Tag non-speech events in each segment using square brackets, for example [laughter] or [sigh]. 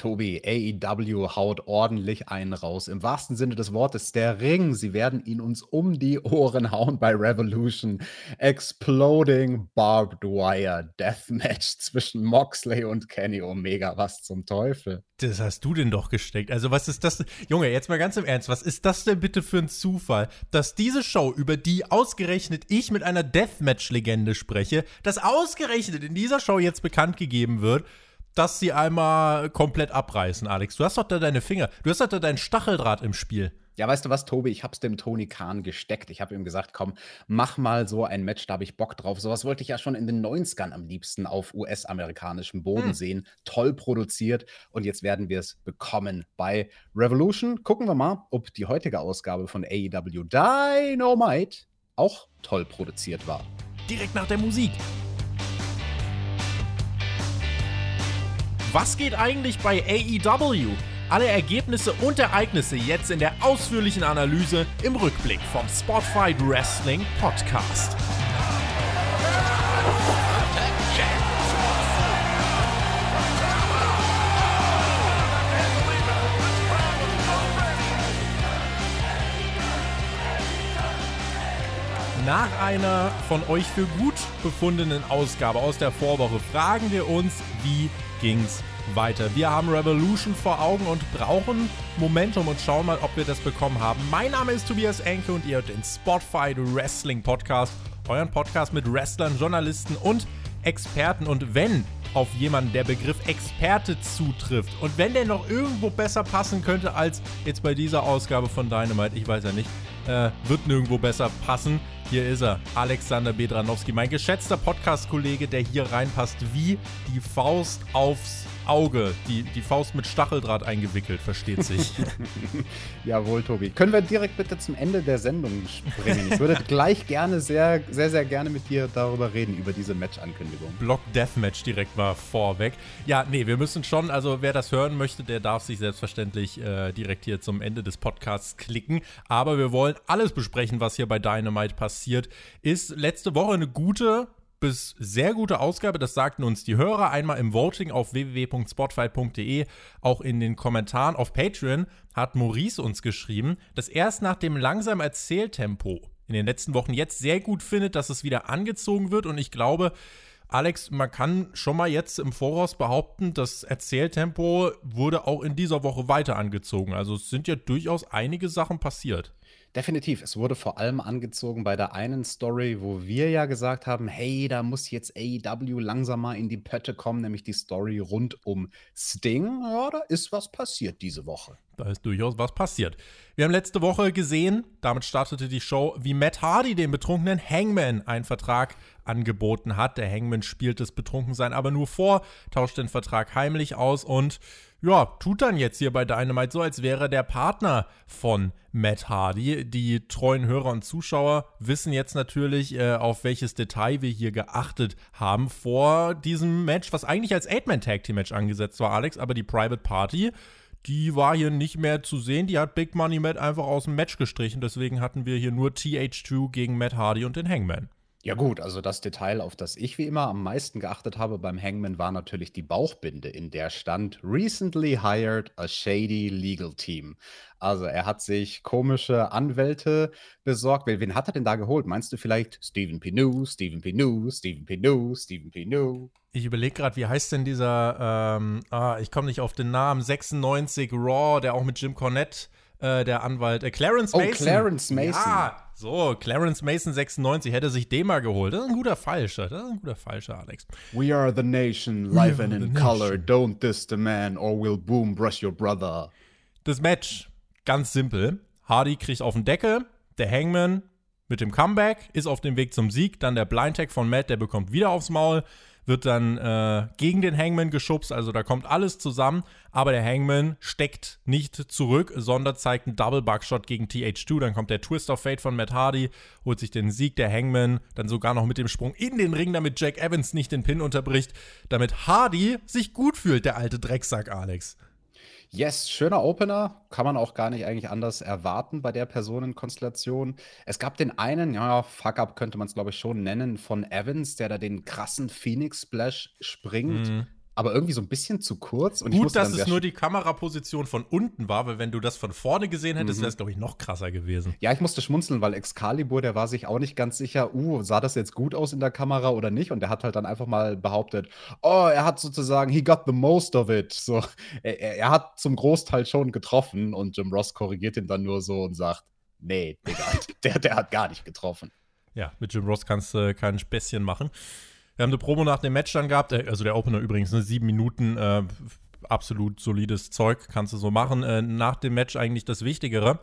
Tobi, AEW haut ordentlich einen raus. Im wahrsten Sinne des Wortes, der Ring. Sie werden ihn uns um die Ohren hauen bei Revolution. Exploding Barbed Wire Deathmatch zwischen Moxley und Kenny Omega. Was zum Teufel? Das hast du denn doch gesteckt. Also, was ist das? Junge, jetzt mal ganz im Ernst, was ist das denn bitte für ein Zufall, dass diese Show, über die ausgerechnet ich mit einer Deathmatch-Legende spreche, dass ausgerechnet in dieser Show jetzt bekannt gegeben wird, dass sie einmal komplett abreißen, Alex. Du hast doch da deine Finger, du hast doch da deinen Stacheldraht im Spiel. Ja, weißt du was, Tobi? Ich hab's dem Tony Khan gesteckt. Ich habe ihm gesagt, komm, mach mal so ein Match, da habe ich Bock drauf. Sowas wollte ich ja schon in den 90ern am liebsten auf US-amerikanischem Boden hm. sehen. Toll produziert. Und jetzt werden wir es bekommen bei Revolution. Gucken wir mal, ob die heutige Ausgabe von AEW Dynamite auch toll produziert war. Direkt nach der Musik. Was geht eigentlich bei AEW? Alle Ergebnisse und Ereignisse jetzt in der ausführlichen Analyse im Rückblick vom Spotfight Wrestling Podcast. Nach einer von euch für gut befundenen Ausgabe aus der Vorwoche fragen wir uns, wie ging's weiter. Wir haben Revolution vor Augen und brauchen Momentum und schauen mal, ob wir das bekommen haben. Mein Name ist Tobias Enke und ihr hört den Spotify Wrestling Podcast, euren Podcast mit Wrestlern, Journalisten und Experten. Und wenn auf jemanden der Begriff Experte zutrifft und wenn der noch irgendwo besser passen könnte als jetzt bei dieser Ausgabe von Dynamite, ich weiß ja nicht, äh, wird nirgendwo besser passen. Hier ist er, Alexander Bedranowski, mein geschätzter Podcast-Kollege, der hier reinpasst wie die Faust aufs Auge, die, die Faust mit Stacheldraht eingewickelt, versteht sich. [laughs] Jawohl, Tobi. Können wir direkt bitte zum Ende der Sendung springen? Ich würde gleich gerne, sehr, sehr, sehr gerne mit dir darüber reden, über diese Match-Ankündigung. Block Deathmatch direkt mal vorweg. Ja, nee, wir müssen schon, also wer das hören möchte, der darf sich selbstverständlich äh, direkt hier zum Ende des Podcasts klicken. Aber wir wollen alles besprechen, was hier bei Dynamite passiert. Ist letzte Woche eine gute bis sehr gute Ausgabe. Das sagten uns die Hörer einmal im Voting auf www.spotfight.de, auch in den Kommentaren auf Patreon hat Maurice uns geschrieben, dass erst nach dem langsamen Erzähltempo in den letzten Wochen jetzt sehr gut findet, dass es wieder angezogen wird und ich glaube, Alex, man kann schon mal jetzt im Voraus behaupten, das Erzähltempo wurde auch in dieser Woche weiter angezogen. Also es sind ja durchaus einige Sachen passiert. Definitiv. Es wurde vor allem angezogen bei der einen Story, wo wir ja gesagt haben, hey, da muss jetzt AEW langsam mal in die Pötte kommen, nämlich die Story rund um Sting. Ja, da ist was passiert diese Woche. Da ist durchaus was passiert. Wir haben letzte Woche gesehen, damit startete die Show, wie Matt Hardy dem betrunkenen Hangman einen Vertrag angeboten hat. Der Hangman spielt das Betrunkensein aber nur vor, tauscht den Vertrag heimlich aus und ja, tut dann jetzt hier bei Dynamite so, als wäre der Partner von Matt Hardy. Die treuen Hörer und Zuschauer wissen jetzt natürlich, äh, auf welches Detail wir hier geachtet haben vor diesem Match, was eigentlich als Eight-Man-Tag-Team-Match angesetzt war, Alex, aber die Private Party die war hier nicht mehr zu sehen. Die hat Big Money Matt einfach aus dem Match gestrichen. Deswegen hatten wir hier nur TH2 gegen Matt Hardy und den Hangman. Ja gut, also das Detail, auf das ich wie immer am meisten geachtet habe beim Hangman, war natürlich die Bauchbinde, in der stand Recently hired a shady legal team. Also er hat sich komische Anwälte besorgt. Wen hat er denn da geholt? Meinst du vielleicht Stephen Pinu, Stephen Pinu, Stephen Pinu, Stephen Pinu? Ich überlege gerade, wie heißt denn dieser, ähm, ah, ich komme nicht auf den Namen, 96 Raw, der auch mit Jim Cornette äh, der Anwalt, äh, Clarence Mason. Oh, Clarence Mason. Ja, so, Clarence Mason 96 hätte sich den mal geholt. Das ist ein guter Falscher. Das ist ein guter Falscher, Alex. We are the nation, live and in color. Don't diss the man or we'll boom brush your brother. Das Match, ganz simpel. Hardy kriegt auf den Deckel. Der Hangman mit dem Comeback ist auf dem Weg zum Sieg. Dann der Blind Tag von Matt, der bekommt wieder aufs Maul wird dann äh, gegen den Hangman geschubst, also da kommt alles zusammen, aber der Hangman steckt nicht zurück, sondern zeigt einen Double Buckshot gegen TH2, dann kommt der Twist of Fate von Matt Hardy, holt sich den Sieg, der Hangman dann sogar noch mit dem Sprung in den Ring, damit Jack Evans nicht den Pin unterbricht, damit Hardy sich gut fühlt, der alte Drecksack Alex. Yes, schöner Opener. Kann man auch gar nicht eigentlich anders erwarten bei der Personenkonstellation. Es gab den einen, ja, Fuck-up könnte man es, glaube ich, schon nennen, von Evans, der da den krassen Phoenix Splash springt. Mhm. Aber irgendwie so ein bisschen zu kurz. Und Gut, dass es nur die Kameraposition von unten war, weil wenn du das von vorne gesehen hättest, Mhm. wäre es, glaube ich, noch krasser gewesen. Ja, ich musste schmunzeln, weil Excalibur, der war sich auch nicht ganz sicher, uh, sah das jetzt gut aus in der Kamera oder nicht? Und der hat halt dann einfach mal behauptet, oh, er hat sozusagen, he got the most of it. So, er, er hat zum Großteil schon getroffen und Jim Ross korrigiert ihn dann nur so und sagt, nee, Digga, [laughs] der, der hat gar nicht getroffen. Ja, mit Jim Ross kannst du kein Späßchen machen. Wir haben eine Promo nach dem Match dann gehabt, äh, also der Opener übrigens, ne, sieben Minuten, äh, absolut solides Zeug, kannst du so machen. Äh, nach dem Match eigentlich das Wichtigere,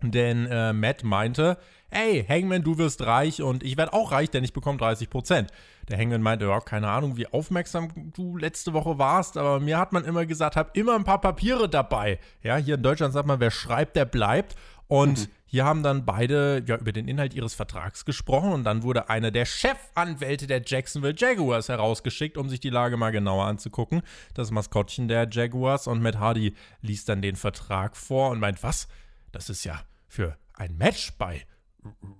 denn äh, Matt meinte, hey, Hangman, du wirst reich und ich werde auch reich, denn ich bekomme 30 Prozent. Der Hangman meinte, ja, keine Ahnung, wie aufmerksam du letzte Woche warst, aber mir hat man immer gesagt, hab immer ein paar Papiere dabei. Ja, hier in Deutschland sagt man, wer schreibt, der bleibt. Und Mhm. Hier haben dann beide ja über den Inhalt ihres Vertrags gesprochen und dann wurde einer der Chefanwälte der Jacksonville Jaguars herausgeschickt, um sich die Lage mal genauer anzugucken. Das Maskottchen der Jaguars und Matt Hardy liest dann den Vertrag vor und meint, was? Das ist ja für ein Match bei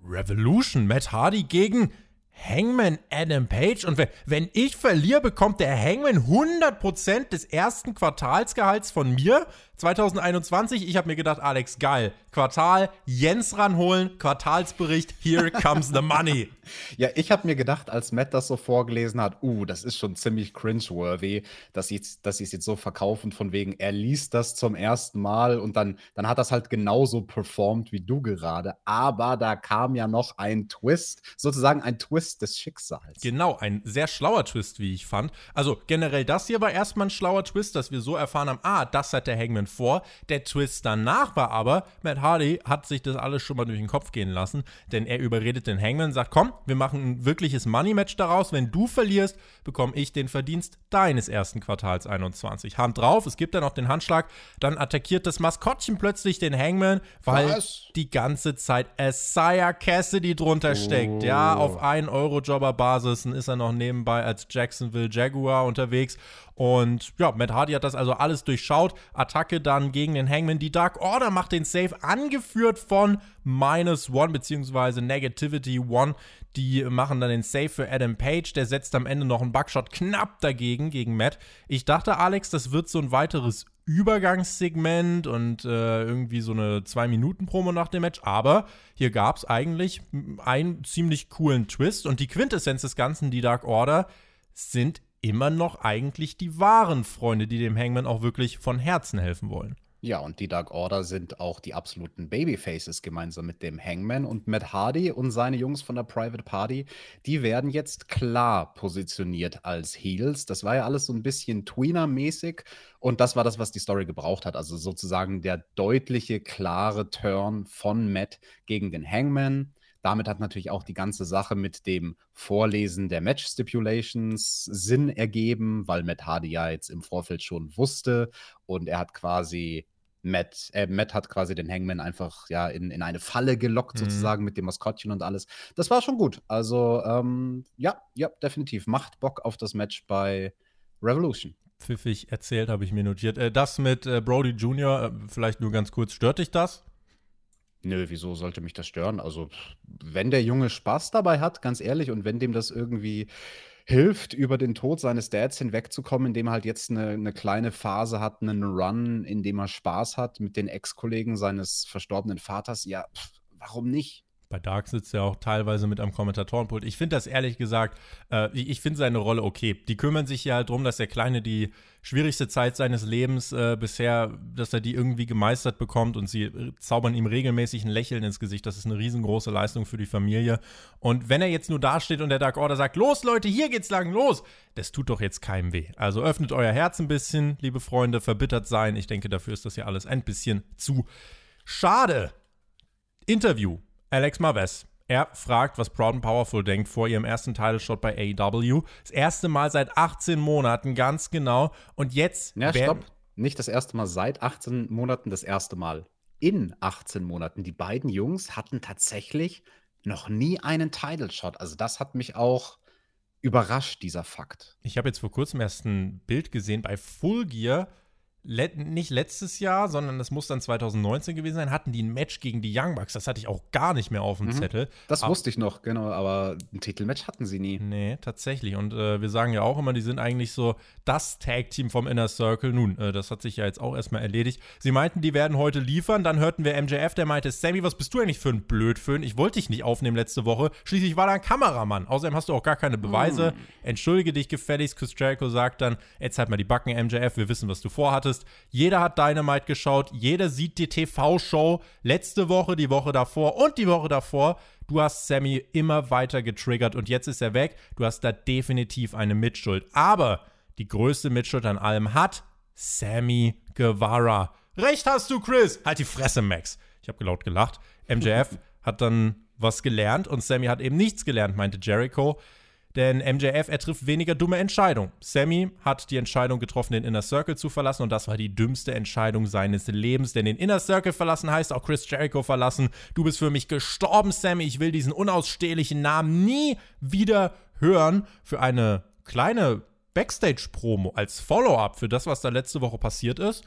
Revolution. Matt Hardy gegen Hangman Adam Page. Und wenn, ich verliere, bekommt der Hangman 100% des ersten Quartalsgehalts von mir 2021. Ich habe mir gedacht, Alex, geil. Quartal, Jens ranholen, Quartalsbericht, here comes the money. [laughs] Ja, ich habe mir gedacht, als Matt das so vorgelesen hat, uh, das ist schon ziemlich cringeworthy, dass sie dass es jetzt so verkaufen, von wegen, er liest das zum ersten Mal und dann, dann hat das halt genauso performt wie du gerade. Aber da kam ja noch ein Twist, sozusagen ein Twist des Schicksals. Genau, ein sehr schlauer Twist, wie ich fand. Also generell das hier war erstmal ein schlauer Twist, dass wir so erfahren haben, ah, das hat der Hangman vor. Der Twist danach war aber, Matt Hardy hat sich das alles schon mal durch den Kopf gehen lassen, denn er überredet den Hangman, sagt, komm, wir machen ein wirkliches Money-Match daraus. Wenn du verlierst, bekomme ich den Verdienst deines ersten Quartals 21. Hand drauf, es gibt dann noch den Handschlag, dann attackiert das Maskottchen plötzlich den Hangman, weil Was? die ganze Zeit Isaiah Cassidy drunter steckt. Ja, Oh. auf 1-Euro-Jobber-Basis ist er noch nebenbei als Jacksonville Jaguar unterwegs. Und ja, Matt Hardy hat das also alles durchschaut. Attacke dann gegen den Hangman. Die Dark Order macht den Save, angeführt von Minus One beziehungsweise Negativity One. Die machen dann den Save für Adam Page. Der setzt am Ende noch einen Buckshot knapp dagegen, gegen Matt. Ich dachte, Alex, das wird so ein weiteres Übergangssegment und äh, irgendwie so eine 2-Minuten-Promo nach dem Match. Aber hier gab es eigentlich einen ziemlich coolen Twist und die Quintessenz des Ganzen, die Dark Order, sind immer noch eigentlich die wahren Freunde, die dem Hangman auch wirklich von Herzen helfen wollen. Ja, und die Dark Order sind auch die absoluten Babyfaces gemeinsam mit dem Hangman und Matt Hardy und seine Jungs von der Private Party, die werden jetzt klar positioniert als Heels. Das war ja alles so ein bisschen Tweener-mäßig und das war das, was die Story gebraucht hat. Also sozusagen der deutliche, klare Turn von Matt gegen den Hangman. Damit hat natürlich auch die ganze Sache mit dem Vorlesen der Match Stipulations Sinn ergeben, weil Matt Hardy ja jetzt im Vorfeld schon wusste und er hat quasi Matt, äh, Matt hat quasi den Hangman einfach ja in, in eine Falle gelockt, Mhm. sozusagen mit dem Maskottchen und alles. Das war schon gut. Also, ähm, ja, ja, definitiv. Macht Bock auf das Match bei Revolution. Pfiffig erzählt, habe ich mir notiert. Äh, das mit äh, Brody Jr., äh, vielleicht nur ganz kurz, stört dich das? Nö, wieso sollte mich das stören? Also, wenn der Junge Spaß dabei hat, ganz ehrlich, und wenn dem das irgendwie hilft, über den Tod seines Dads hinwegzukommen, indem er halt jetzt eine, eine kleine Phase hat, einen Run, in dem er Spaß hat mit den Ex-Kollegen seines verstorbenen Vaters, ja, pff, warum nicht? Bei Dark sitzt er auch teilweise mit am Kommentatorenpult. Ich finde das ehrlich gesagt, äh, ich, finde seine Rolle okay. Die kümmern sich ja halt drum, dass der Kleine die schwierigste Zeit seines Lebens äh, bisher, dass er die irgendwie gemeistert bekommt und sie äh, zaubern ihm regelmäßig ein Lächeln ins Gesicht. Das ist eine riesengroße Leistung für die Familie. Und wenn er jetzt nur dasteht und der Dark Order sagt, los Leute, hier geht's lang, los, das tut doch jetzt keinem weh. Also öffnet euer Herz ein bisschen, liebe Freunde, verbittert sein. Ich denke, dafür ist das ja alles ein bisschen zu schade. Interview. Alex Marves. Er fragt, was Proud and Powerful denkt vor ihrem ersten Title-Shot bei AEW. Das erste Mal seit 18 Monaten, ganz genau. Und jetzt. Ja, stopp. Nicht das erste Mal seit 18 Monaten, das erste Mal in 18 Monaten. Die beiden Jungs hatten tatsächlich noch nie einen Title-Shot. Also, das hat mich auch überrascht, dieser Fakt. Ich habe jetzt vor kurzem erst ein Bild gesehen bei Full Gear. Let, nicht letztes Jahr, sondern das muss dann 2019 gewesen sein, hatten die ein Match gegen die Young Bucks. Das hatte ich auch gar nicht mehr auf dem mhm. Zettel. Das aber, wusste ich noch, genau, aber ein Titelmatch hatten sie nie. Nee, tatsächlich. Und äh, wir sagen ja auch immer, die sind eigentlich so das Tag-Team vom Inner Circle. Nun, äh, das hat sich ja jetzt auch erstmal erledigt. Sie meinten, die werden heute liefern. Dann hörten wir MJF, der meinte, Sammy, was bist du eigentlich für ein Blödföhn? Ich wollte dich nicht aufnehmen letzte Woche. Schließlich war da ein Kameramann. Außerdem hast du auch gar keine Beweise. Mm. Entschuldige dich gefälligst. Chris Jericho sagt dann, jetzt halt mal die Backen, MJF, wir wissen, was du vorhattest. Jeder hat Dynamite geschaut, jeder sieht die TV-Show letzte Woche, die Woche davor und die Woche davor. Du hast Sammy immer weiter getriggert und jetzt ist er weg. Du hast da definitiv eine Mitschuld. Aber die größte Mitschuld an allem hat Sammy Guevara. Recht hast du, Chris. Halt die Fresse, Max. Ich habe laut gelacht. MJF hat dann was gelernt und Sammy hat eben nichts gelernt, meinte Jericho. Denn MJF, er trifft weniger dumme Entscheidungen. Sammy hat die Entscheidung getroffen, den Inner Circle zu verlassen und das war die dümmste Entscheidung seines Lebens. Denn den Inner Circle verlassen heißt auch Chris Jericho verlassen. Du bist für mich gestorben, Sammy. Ich will diesen unausstehlichen Namen nie wieder hören. Für eine kleine Backstage-Promo als Follow-up für das, was da letzte Woche passiert ist,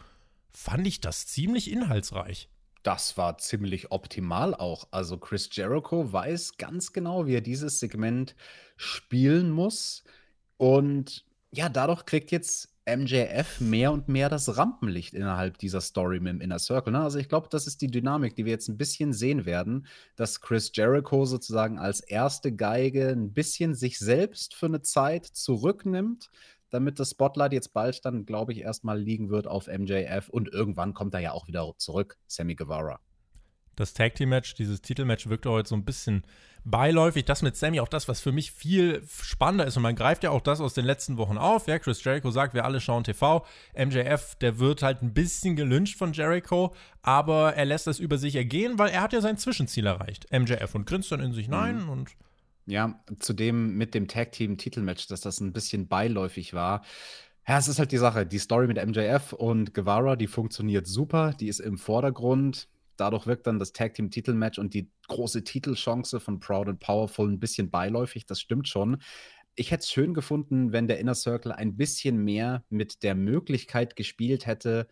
fand ich das ziemlich inhaltsreich das war ziemlich optimal auch. Also Chris Jericho weiß ganz genau, wie er dieses Segment spielen muss. Und ja, dadurch kriegt jetzt MJF mehr und mehr das Rampenlicht innerhalb dieser Story mit dem Inner Circle. Ne? Also ich glaube, das ist die Dynamik, die wir jetzt ein bisschen sehen werden, dass Chris Jericho sozusagen als erste Geige ein bisschen sich selbst für eine Zeit zurücknimmt damit das Spotlight jetzt bald dann, glaube ich, erstmal liegen wird auf MJF und irgendwann kommt er ja auch wieder zurück, Sammy Guevara. Das Tag Team Match, dieses Titelmatch wirkt heute so ein bisschen beiläufig. Das mit Sammy, auch das, was für mich viel spannender ist. Und man greift ja auch das aus den letzten Wochen auf. Ja, Chris Jericho sagt, wir alle schauen TV. MJF, der wird halt ein bisschen gelünscht von Jericho, aber er lässt das über sich ergehen, weil er hat ja sein Zwischenziel erreicht. MJF und grinst dann in sich hinein mhm. und ja, zudem mit dem Tag Team Titelmatch, dass das ein bisschen beiläufig war. Ja, es ist halt die Sache. Die Story mit MJF und Guevara, die funktioniert super. Die ist im Vordergrund. Dadurch wirkt dann das Tag Team Titelmatch und die große Titelchance von Proud and Powerful ein bisschen beiläufig. Das stimmt schon. Ich hätte es schön gefunden, wenn der Inner Circle ein bisschen mehr mit der Möglichkeit gespielt hätte,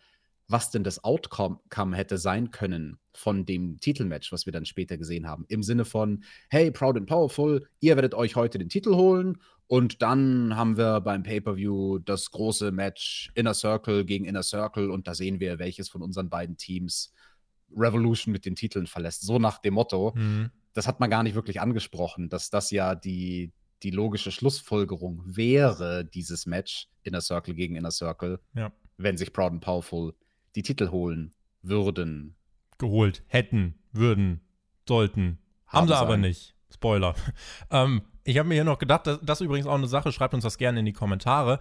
was denn das Outcome hätte sein können von dem Titelmatch, was wir dann später gesehen haben. Im Sinne von, hey, Proud and Powerful, ihr werdet euch heute den Titel holen und dann haben wir beim Pay-per-view das große Match Inner Circle gegen Inner Circle und da sehen wir, welches von unseren beiden Teams Revolution mit den Titeln verlässt. So nach dem Motto. Mhm. Das hat man gar nicht wirklich angesprochen, dass das ja die, die logische Schlussfolgerung wäre, dieses Match Inner Circle gegen Inner Circle, ja. wenn sich Proud and Powerful die Titel holen würden. Geholt, hätten, würden, sollten. Haben, haben sie aber nicht. Spoiler. [laughs] ähm, ich habe mir hier noch gedacht, das, das ist übrigens auch eine Sache, schreibt uns das gerne in die Kommentare.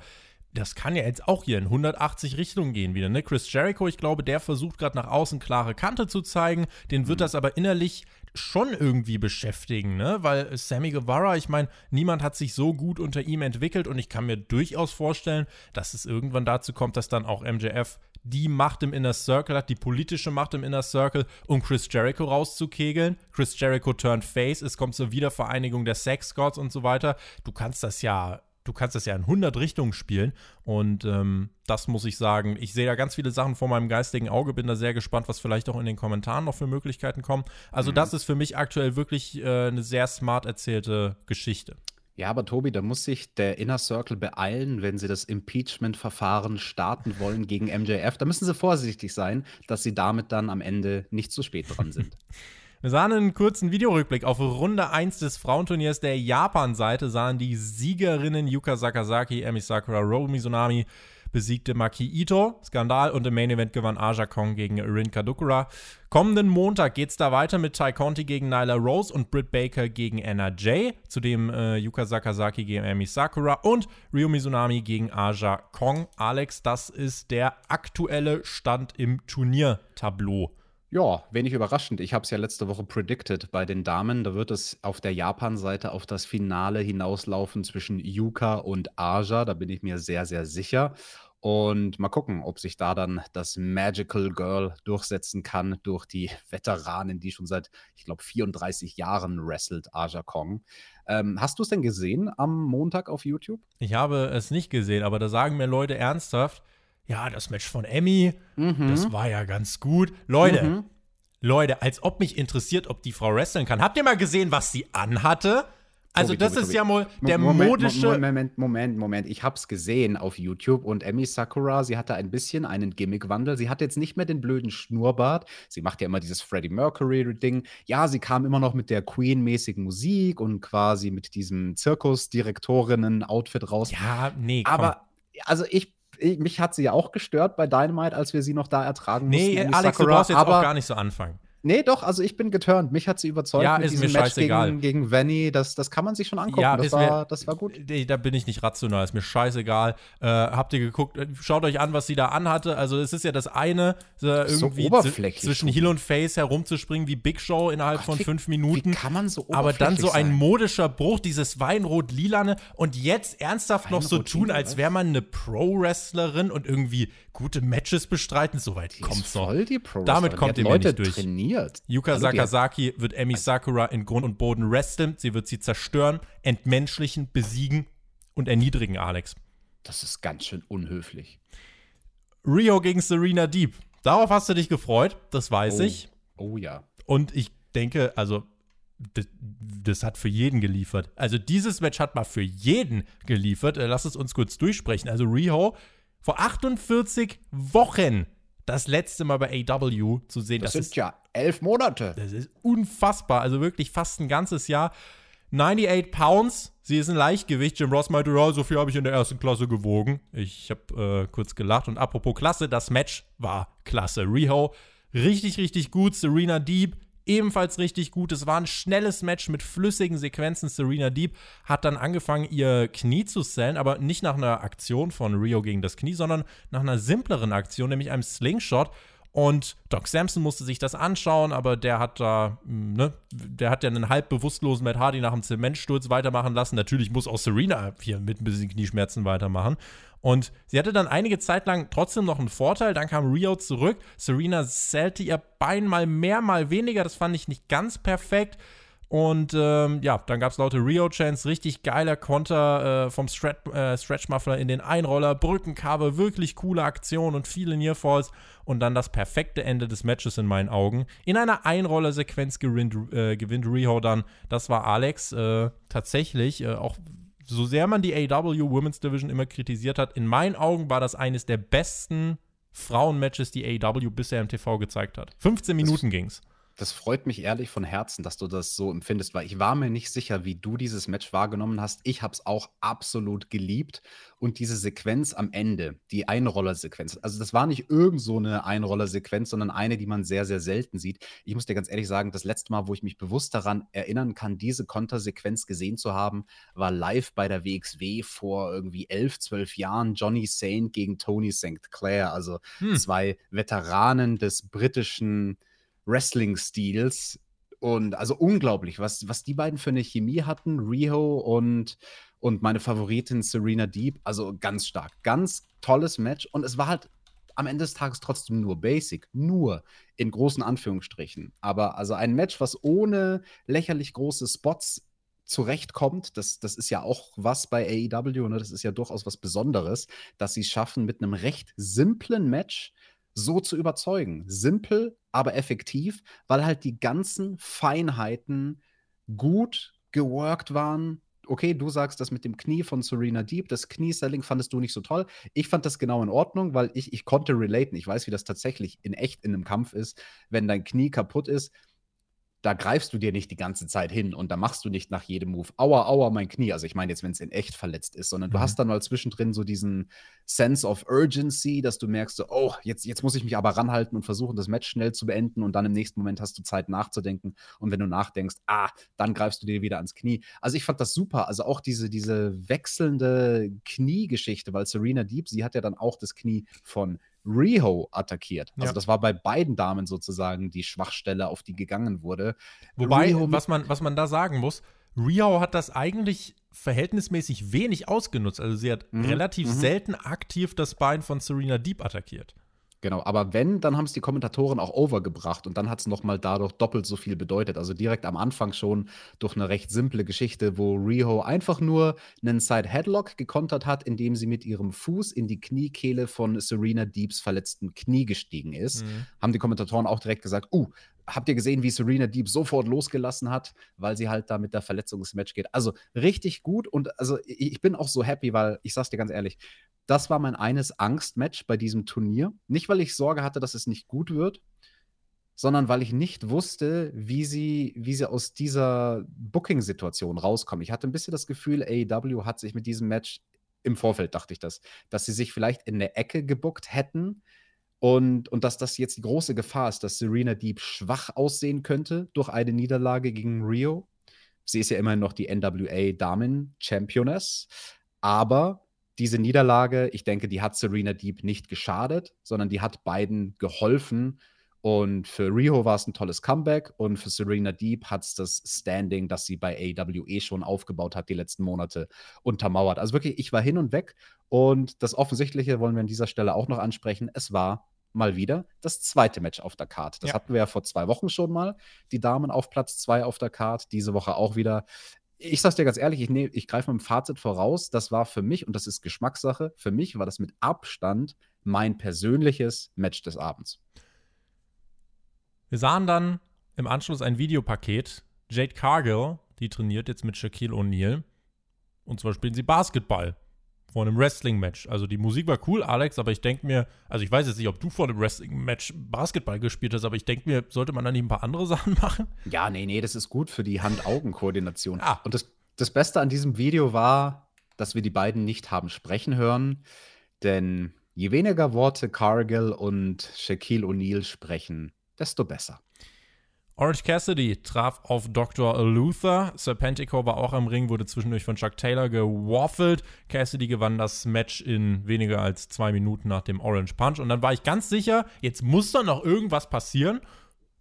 Das kann ja jetzt auch hier in 180 Richtungen gehen wieder. Ne? Chris Jericho, ich glaube, der versucht gerade nach außen klare Kante zu zeigen. Den wird mhm. das aber innerlich schon irgendwie beschäftigen, ne? Weil Sammy Guevara, ich meine, niemand hat sich so gut unter ihm entwickelt und ich kann mir durchaus vorstellen, dass es irgendwann dazu kommt, dass dann auch MJF die Macht im Inner Circle hat, die politische Macht im Inner Circle, um Chris Jericho rauszukegeln. Chris Jericho turned face, es kommt zur Wiedervereinigung der Sex Gods und so weiter. Du kannst das ja du kannst das ja in 100 Richtungen spielen. Und ähm, das muss ich sagen. Ich sehe da ganz viele Sachen vor meinem geistigen Auge, bin da sehr gespannt, was vielleicht auch in den Kommentaren noch für Möglichkeiten kommen. Also, mhm. das ist für mich aktuell wirklich äh, eine sehr smart erzählte Geschichte. Ja, aber Tobi, da muss sich der Inner Circle beeilen, wenn sie das Impeachment-Verfahren starten wollen gegen MJF. Da müssen sie vorsichtig sein, dass sie damit dann am Ende nicht zu spät dran sind. [laughs] Wir sahen einen kurzen Videorückblick auf Runde 1 des Frauenturniers der Japan-Seite, sahen die Siegerinnen Yuka Sakazaki, Emi Sakura, Ro Mizunami besiegte Maki Ito, Skandal und im Main Event gewann Aja Kong gegen Rin Kadukura. Kommenden Montag geht es da weiter mit Tai Conti gegen Nyla Rose und Britt Baker gegen Anna Jay. Zudem äh, Yuka Sakazaki gegen Amy Sakura und Ryo Mizunami gegen Aja Kong. Alex, das ist der aktuelle Stand im Turniertableau. Ja, wenig überraschend. Ich habe es ja letzte Woche predicted bei den Damen. Da wird es auf der Japan-Seite auf das Finale hinauslaufen zwischen Yuka und Aja. Da bin ich mir sehr, sehr sicher. Und mal gucken, ob sich da dann das Magical Girl durchsetzen kann durch die Veteranin, die schon seit, ich glaube, 34 Jahren wrestelt, Aja Kong. Ähm, hast du es denn gesehen am Montag auf YouTube? Ich habe es nicht gesehen, aber da sagen mir Leute ernsthaft, ja, das Match von Emmy, mhm. das war ja ganz gut. Leute, mhm. Leute, als ob mich interessiert, ob die Frau wresteln kann. Habt ihr mal gesehen, was sie anhatte? Also, Tobi, das Tobi, ist Tobi. ja mal der Moment, modische. Moment, Moment, Moment. Ich hab's gesehen auf YouTube und Emmy Sakura, sie hatte ein bisschen einen Gimmickwandel. Sie hat jetzt nicht mehr den blöden Schnurrbart. Sie macht ja immer dieses Freddie Mercury-Ding. Ja, sie kam immer noch mit der Queen-mäßigen Musik und quasi mit diesem Zirkusdirektorinnen-Outfit raus. Ja, nee, komm. Aber, also ich ich, mich hat sie ja auch gestört bei Dynamite, als wir sie noch da ertragen mussten. Nee, Alex, Sakura, du brauchst jetzt aber, auch gar nicht so anfangen. Nee, doch, also ich bin geturnt. Mich hat sie überzeugt ja, mit ist diesem mir Match gegen, gegen Vanny. Das, das kann man sich schon angucken. Ja, das, war, mir, das war gut. Da bin ich nicht rational, ist mir scheißegal. Äh, habt ihr geguckt, schaut euch an, was sie da anhatte. Also es ist ja das eine, äh, irgendwie so zwischen Heel und Face herumzuspringen wie Big Show innerhalb Ach, von wie, fünf Minuten. Wie kann man so Aber dann so ein modischer Bruch, dieses Weinrot-Lilane und jetzt ernsthaft Weinrot noch so tun, als wäre man eine Pro-Wrestlerin und irgendwie gute Matches bestreiten. Soweit kommt es noch. Die Pro Damit kommt ihr mir nicht durch. Trainiert. Yuka Hallo, Sakazaki wird Emi Sakura in Grund und Boden wresteln. Sie wird sie zerstören, entmenschlichen, besiegen und erniedrigen, Alex. Das ist ganz schön unhöflich. Rio gegen Serena Deep. Darauf hast du dich gefreut, das weiß oh. ich. Oh ja. Und ich denke, also das, das, hat für jeden geliefert. Also dieses Match hat mal für jeden geliefert. Äh, lass es uns kurz durchsprechen. Also Riho vor 48 Wochen das letzte Mal bei AW zu sehen. Das, das sind ist, ja elf Monate. Das ist unfassbar. Also wirklich fast ein ganzes Jahr. 98 Pounds. Sie ist ein Leichtgewicht. Jim Ross meinte, ja, so viel habe ich in der ersten Klasse gewogen. Ich habe äh, kurz gelacht. Und apropos Klasse, das Match war klasse. Riho, richtig, richtig gut. Serena Deep, ebenfalls richtig gut. Es war ein schnelles Match mit flüssigen Sequenzen. Serena Deep hat dann angefangen, ihr Knie zu sellen, aber nicht nach einer Aktion von Rio gegen das Knie, sondern nach einer simpleren Aktion, nämlich einem Slingshot. Und Doc Sampson musste sich das anschauen, aber der hat da, hm, ne, der hat ja einen halb bewusstlosen Matt Hardy nach dem Zementsturz weitermachen lassen. Natürlich muss auch Serena hier mit ein bisschen Knieschmerzen weitermachen. Und sie hatte dann einige Zeit lang trotzdem noch einen Vorteil. Dann kam Rio zurück. Serena zählte ihr Bein mal mehr, mal weniger. Das fand ich nicht ganz perfekt. Und ähm, ja, dann gab es laute Rio-Chants, richtig geiler Konter äh, vom Stretch, äh, Stretch Muffler in den Einroller, Brückencover, wirklich coole Aktion und viele Nearfalls. Und dann das perfekte Ende des Matches in meinen Augen. In einer Einroller-Sequenz gewinnt, äh, gewinnt Rio dann. Das war Alex. Äh, tatsächlich, äh, auch so sehr man die AW Women's Division immer kritisiert hat, in meinen Augen war das eines der besten Frauenmatches, die AW bisher im TV gezeigt hat. 15 Minuten ging's das freut mich ehrlich von Herzen, dass du das so empfindest, weil ich war mir nicht sicher, wie du dieses Match wahrgenommen hast. Ich habe es auch absolut geliebt. Und diese Sequenz am Ende, die Einrollersequenz, also das war nicht irgend so eine Einrollersequenz, sondern eine, die man sehr, sehr selten sieht. Ich muss dir ganz ehrlich sagen, das letzte Mal, wo ich mich bewusst daran erinnern kann, diese Kontersequenz gesehen zu haben, war live bei der WXW vor irgendwie elf, zwölf Jahren. Johnny Saint gegen Tony St. Clair, also hm. zwei Veteranen des britischen Wrestling-Stils. Und also unglaublich, was, was die beiden für eine Chemie hatten, Riho und, und meine Favoritin Serena Deep. Also ganz stark. Ganz tolles Match. Und es war halt am Ende des Tages trotzdem nur Basic. Nur in großen Anführungsstrichen. Aber also ein Match, was ohne lächerlich große Spots zurechtkommt, das, das ist ja auch was bei AEW, ne? das ist ja durchaus was Besonderes, dass sie es schaffen, mit einem recht simplen Match so zu überzeugen. Simpel, aber effektiv, weil halt die ganzen Feinheiten gut geworkt waren. Okay, du sagst das mit dem Knie von Serena Deep, das Knieselling fandest du nicht so toll. Ich fand das genau in Ordnung, weil ich, ich konnte relaten. Ich weiß, wie das tatsächlich in echt in einem Kampf ist, wenn dein Knie kaputt ist da greifst du dir nicht die ganze Zeit hin und da machst du nicht nach jedem Move, aua, aua, mein Knie. Also ich meine jetzt, wenn es in echt verletzt ist, sondern mhm. du hast dann mal zwischendrin so diesen Sense of Urgency, dass du merkst, so, oh, jetzt, jetzt muss ich mich aber ranhalten und versuchen, das Match schnell zu beenden und dann im nächsten Moment hast du Zeit nachzudenken und wenn du nachdenkst, ah, dann greifst du dir wieder ans Knie. Also ich fand das super, also auch diese, diese wechselnde Kniegeschichte, weil Serena Deep, sie hat ja dann auch das Knie von Riho attackiert. Also ja. das war bei beiden Damen sozusagen die Schwachstelle, auf die gegangen wurde. Wobei, Riho was man, was man da sagen muss, Riho hat das eigentlich verhältnismäßig wenig ausgenutzt. Also sie hat mhm. relativ mhm. selten aktiv das Bein von Serena Deep attackiert. Genau, aber wenn, dann haben es die Kommentatoren auch overgebracht und dann hat es nochmal dadurch doppelt so viel bedeutet. Also direkt am Anfang schon durch eine recht simple Geschichte, wo Riho einfach nur einen Side-Headlock gekontert hat, indem sie mit ihrem Fuß in die Kniekehle von Serena Deeps verletzten Knie gestiegen ist. Mhm. Haben die Kommentatoren auch direkt gesagt, uh, habt ihr gesehen, wie Serena Deep sofort losgelassen hat, weil sie halt da mit der Verletzung ins Match geht. Also richtig gut und also ich bin auch so happy, weil ich sag's dir ganz ehrlich, das war mein eines Angstmatch bei diesem Turnier. Nicht, weil ich Sorge hatte, dass es nicht gut wird, sondern weil ich nicht wusste, wie sie, wie sie aus dieser Booking-Situation rauskommen. Ich hatte ein bisschen das Gefühl, AEW hat sich mit diesem Match im Vorfeld, dachte ich das, dass sie sich vielleicht in der Ecke gebuckt hätten und, und dass das jetzt die große Gefahr ist, dass Serena Deep schwach aussehen könnte durch eine Niederlage gegen Rio. Sie ist ja immerhin noch die NWA Damen Championess, aber diese Niederlage, ich denke, die hat Serena Deep nicht geschadet, sondern die hat beiden geholfen. Und für Rio war es ein tolles Comeback und für Serena Deep hat es das Standing, das sie bei AWE schon aufgebaut hat, die letzten Monate untermauert. Also wirklich, ich war hin und weg. Und das Offensichtliche wollen wir an dieser Stelle auch noch ansprechen. Es war mal wieder das zweite Match auf der Card. Das ja. hatten wir ja vor zwei Wochen schon mal. Die Damen auf Platz zwei auf der Card. Diese Woche auch wieder ich sag's dir ganz ehrlich, ich, ich greife mit dem Fazit voraus, das war für mich, und das ist Geschmackssache, für mich war das mit Abstand mein persönliches Match des Abends. Wir sahen dann im Anschluss ein Videopaket. Jade Cargill, die trainiert jetzt mit Shaquille O'Neal. Und zwar spielen sie Basketball vor einem Wrestling-Match. Also die Musik war cool, Alex, aber ich denke mir, also ich weiß jetzt nicht, ob du vor einem Wrestling-Match Basketball gespielt hast, aber ich denke mir, sollte man da nicht ein paar andere [laughs] Sachen machen? Ja, nee, nee, das ist gut für die Hand-Augen-Koordination. Ah. Und das, das Beste an diesem Video war, dass wir die beiden nicht haben sprechen hören, denn je weniger Worte Cargill und Shaquille O'Neal sprechen, desto besser. Orange Cassidy traf auf Dr. Luther. Serpentico war auch am Ring, wurde zwischendurch von Chuck Taylor gewaffelt. Cassidy gewann das Match in weniger als zwei Minuten nach dem Orange Punch. Und dann war ich ganz sicher, jetzt muss da noch irgendwas passieren.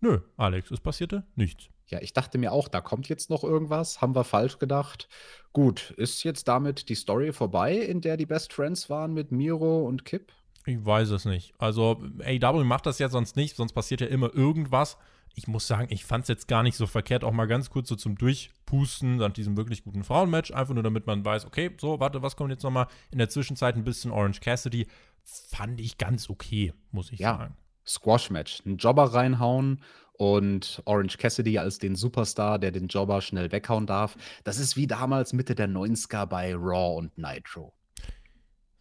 Nö, Alex, es passierte nichts. Ja, ich dachte mir auch, da kommt jetzt noch irgendwas. Haben wir falsch gedacht. Gut, ist jetzt damit die Story vorbei, in der die Best Friends waren mit Miro und Kip? Ich weiß es nicht. Also, AW macht das ja sonst nicht, sonst passiert ja immer irgendwas ich muss sagen, ich fand es jetzt gar nicht so verkehrt, auch mal ganz kurz so zum Durchpusten nach diesem wirklich guten Frauenmatch, einfach nur damit man weiß, okay, so, warte, was kommt jetzt nochmal? In der Zwischenzeit ein bisschen Orange Cassidy, fand ich ganz okay, muss ich ja. sagen. Squash-Match, einen Jobber reinhauen und Orange Cassidy als den Superstar, der den Jobber schnell weghauen darf. Das ist wie damals Mitte der 90er bei Raw und Nitro.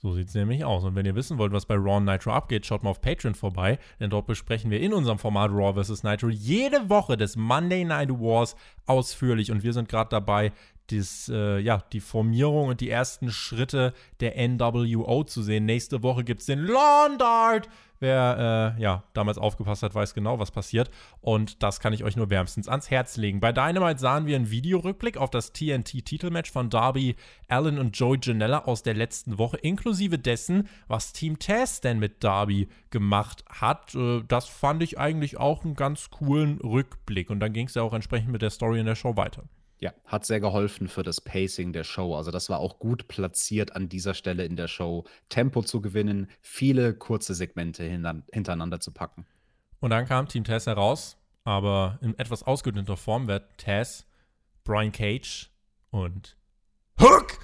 So sieht es nämlich aus. Und wenn ihr wissen wollt, was bei Raw und Nitro abgeht, schaut mal auf Patreon vorbei, denn dort besprechen wir in unserem Format Raw vs. Nitro jede Woche des Monday Night Wars ausführlich. Und wir sind gerade dabei, dies, äh, ja, die Formierung und die ersten Schritte der NWO zu sehen. Nächste Woche gibt es den Lawn Dart Wer äh, ja damals aufgepasst hat, weiß genau, was passiert. Und das kann ich euch nur wärmstens ans Herz legen. Bei Dynamite sahen wir einen Videorückblick auf das TNT-Titelmatch von Darby Allen und Joey Janella aus der letzten Woche, inklusive dessen, was Team Taz denn mit Darby gemacht hat. Äh, das fand ich eigentlich auch einen ganz coolen Rückblick. Und dann ging es ja auch entsprechend mit der Story in der Show weiter. Ja, hat sehr geholfen für das Pacing der Show. Also das war auch gut platziert an dieser Stelle in der Show, Tempo zu gewinnen, viele kurze Segmente hintereinander zu packen. Und dann kam Team Tess heraus, aber in etwas ausgedünnter Form wird Tess, Brian Cage und Hook!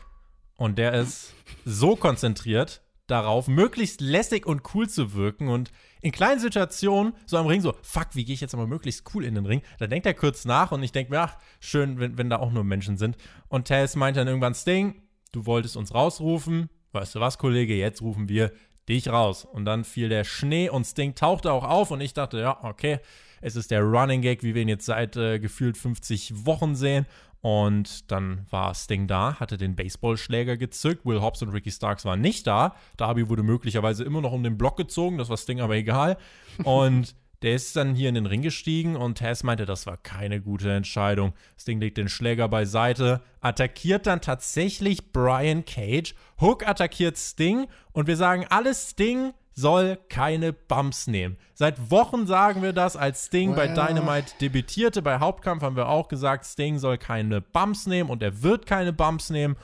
Und der ist so konzentriert, darauf, möglichst lässig und cool zu wirken und in kleinen Situationen so am Ring so, fuck, wie gehe ich jetzt aber möglichst cool in den Ring? Da denkt er kurz nach und ich denke mir, ach, schön, wenn, wenn da auch nur Menschen sind. Und Tess meint dann irgendwann, Sting, du wolltest uns rausrufen. Weißt du was, Kollege, jetzt rufen wir dich raus. Und dann fiel der Schnee und Sting tauchte auch auf und ich dachte, ja, okay, es ist der Running Gag, wie wir ihn jetzt seit äh, gefühlt 50 Wochen sehen. Und dann war Sting da, hatte den Baseballschläger gezückt. Will Hobbs und Ricky Starks waren nicht da. Darby wurde möglicherweise immer noch um den Block gezogen, das war Sting aber egal. [laughs] Und der ist dann hier in den Ring gestiegen und Tess meinte, das war keine gute Entscheidung. Sting legt den Schläger beiseite, attackiert dann tatsächlich Brian Cage. Hook attackiert Sting und wir sagen alles Sting soll keine Bumps nehmen. Seit Wochen sagen wir das, als Sting well. bei Dynamite debütierte. Bei Hauptkampf haben wir auch gesagt, Sting soll keine Bumps nehmen und er wird keine Bumps nehmen.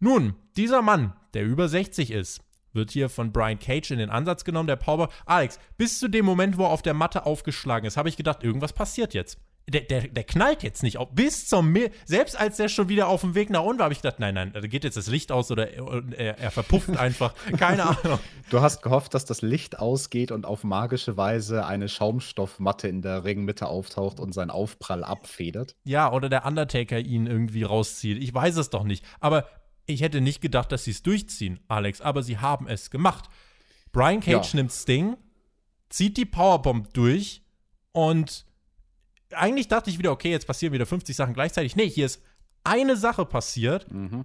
Nun, dieser Mann, der über 60 ist, wird hier von Brian Cage in den Ansatz genommen, der Powerbomb. Alex, bis zu dem Moment, wo er auf der Matte aufgeschlagen ist, habe ich gedacht, irgendwas passiert jetzt. Der, der, der knallt jetzt nicht auf. Bis zum Mi Selbst als der schon wieder auf dem Weg nach unten war, habe ich gedacht, nein, nein, da geht jetzt das Licht aus oder er, er verpufft [laughs] einfach. Keine Ahnung. Du hast gehofft, dass das Licht ausgeht und auf magische Weise eine Schaumstoffmatte in der Ringmitte auftaucht und seinen Aufprall abfedert. Ja, oder der Undertaker ihn irgendwie rauszieht. Ich weiß es doch nicht. Aber ich hätte nicht gedacht, dass sie es durchziehen, Alex, aber sie haben es gemacht. Brian Cage ja. nimmt Sting, zieht die Powerbomb durch und eigentlich dachte ich wieder, okay, jetzt passieren wieder 50 Sachen gleichzeitig. Nee, hier ist eine Sache passiert, mhm.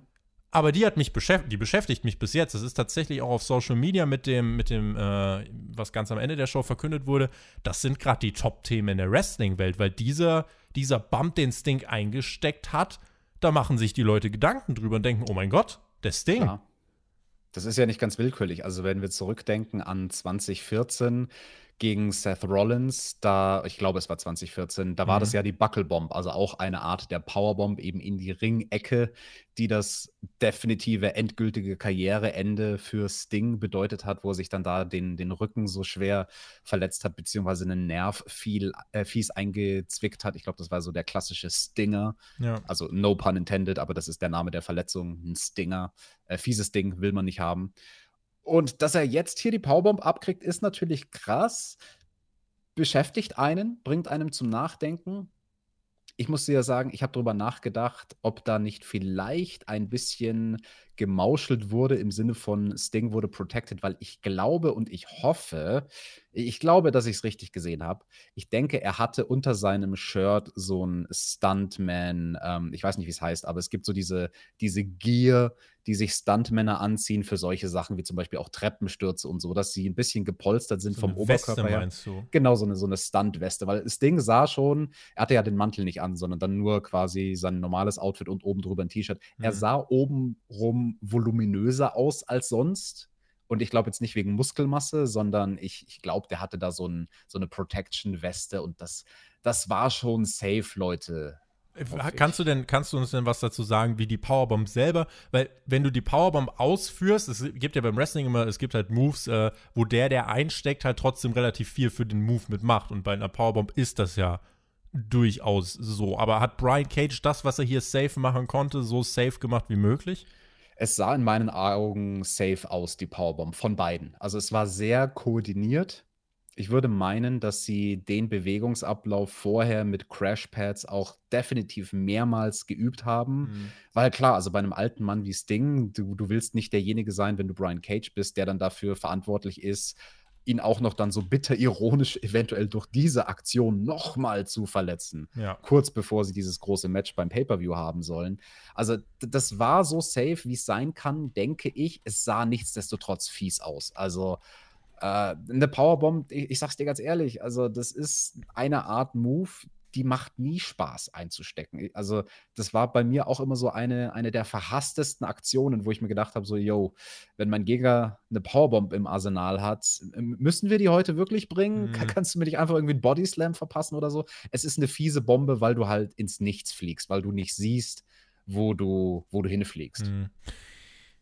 aber die hat mich beschäftigt, die beschäftigt mich bis jetzt. Das ist tatsächlich auch auf Social Media mit dem, mit dem, äh, was ganz am Ende der Show verkündet wurde. Das sind gerade die Top-Themen in der Wrestling-Welt, weil dieser, dieser Bump, den Sting eingesteckt hat, da machen sich die Leute Gedanken drüber und denken, oh mein Gott, das Ding. Ja. Das ist ja nicht ganz willkürlich. Also wenn wir zurückdenken an 2014, gegen Seth Rollins, da, ich glaube, es war 2014, da war das mhm. ja die Buckelbomb, also auch eine Art der Powerbomb eben in die Ringecke, die das definitive endgültige Karriereende für Sting bedeutet hat, wo er sich dann da den, den Rücken so schwer verletzt hat, beziehungsweise einen Nerv viel, äh, fies eingezwickt hat. Ich glaube, das war so der klassische Stinger. Ja. Also no pun intended, aber das ist der Name der Verletzung, ein Stinger. Äh, fieses Ding will man nicht haben. Und dass er jetzt hier die Powerbomb abkriegt, ist natürlich krass. Beschäftigt einen, bringt einem zum Nachdenken. Ich muss dir ja sagen, ich habe darüber nachgedacht, ob da nicht vielleicht ein bisschen gemauschelt wurde im Sinne von Sting wurde protected, weil ich glaube und ich hoffe, ich glaube, dass ich es richtig gesehen habe. Ich denke, er hatte unter seinem Shirt so ein Stuntman, ähm, ich weiß nicht, wie es heißt, aber es gibt so diese, diese Gear, die sich Stuntmänner anziehen für solche Sachen wie zum Beispiel auch Treppenstürze und so, dass sie ein bisschen gepolstert sind so vom Oberkörper her. Meinst du? Genau, so eine, so eine Stuntweste, weil das Ding sah schon, er hatte ja den Mantel nicht an, sondern dann nur quasi sein normales Outfit und oben drüber ein T-Shirt. Mhm. Er sah oben rum voluminöser aus als sonst. Und ich glaube jetzt nicht wegen Muskelmasse, sondern ich, ich glaube, der hatte da so, ein, so eine Protection-Weste und das, das war schon safe, Leute. Äh, kannst du denn, kannst du uns denn was dazu sagen, wie die Powerbomb selber? Weil, wenn du die Powerbomb ausführst, es gibt ja beim Wrestling immer, es gibt halt Moves, äh, wo der, der einsteckt, halt trotzdem relativ viel für den Move mitmacht. Und bei einer Powerbomb ist das ja durchaus so. Aber hat Brian Cage das, was er hier safe machen konnte, so safe gemacht wie möglich? Es sah in meinen Augen safe aus, die Powerbomb, von beiden. Also es war sehr koordiniert ich würde meinen, dass sie den Bewegungsablauf vorher mit Crashpads auch definitiv mehrmals geübt haben. Mhm. Weil klar, also bei einem alten Mann wie Sting, du, du willst nicht derjenige sein, wenn du Brian Cage bist, der dann dafür verantwortlich ist, ihn auch noch dann so bitter ironisch eventuell durch diese Aktion nochmal zu verletzen. Ja. Kurz bevor sie dieses große Match beim Pay-Per-View haben sollen. Also, das war so safe, wie es sein kann, denke ich. Es sah nichtsdestotrotz fies aus. Also, äh, eine Powerbomb, ich, ich sag's dir ganz ehrlich, also das ist eine Art Move, die macht nie Spaß einzustecken. Also, das war bei mir auch immer so eine, eine der verhasstesten Aktionen, wo ich mir gedacht habe: so, yo, wenn mein Gegner eine Powerbomb im Arsenal hat, müssen wir die heute wirklich bringen? Mhm. Kannst du mir nicht einfach irgendwie einen Bodyslam verpassen oder so? Es ist eine fiese Bombe, weil du halt ins Nichts fliegst, weil du nicht siehst, wo du, wo du hinfliegst. Mhm.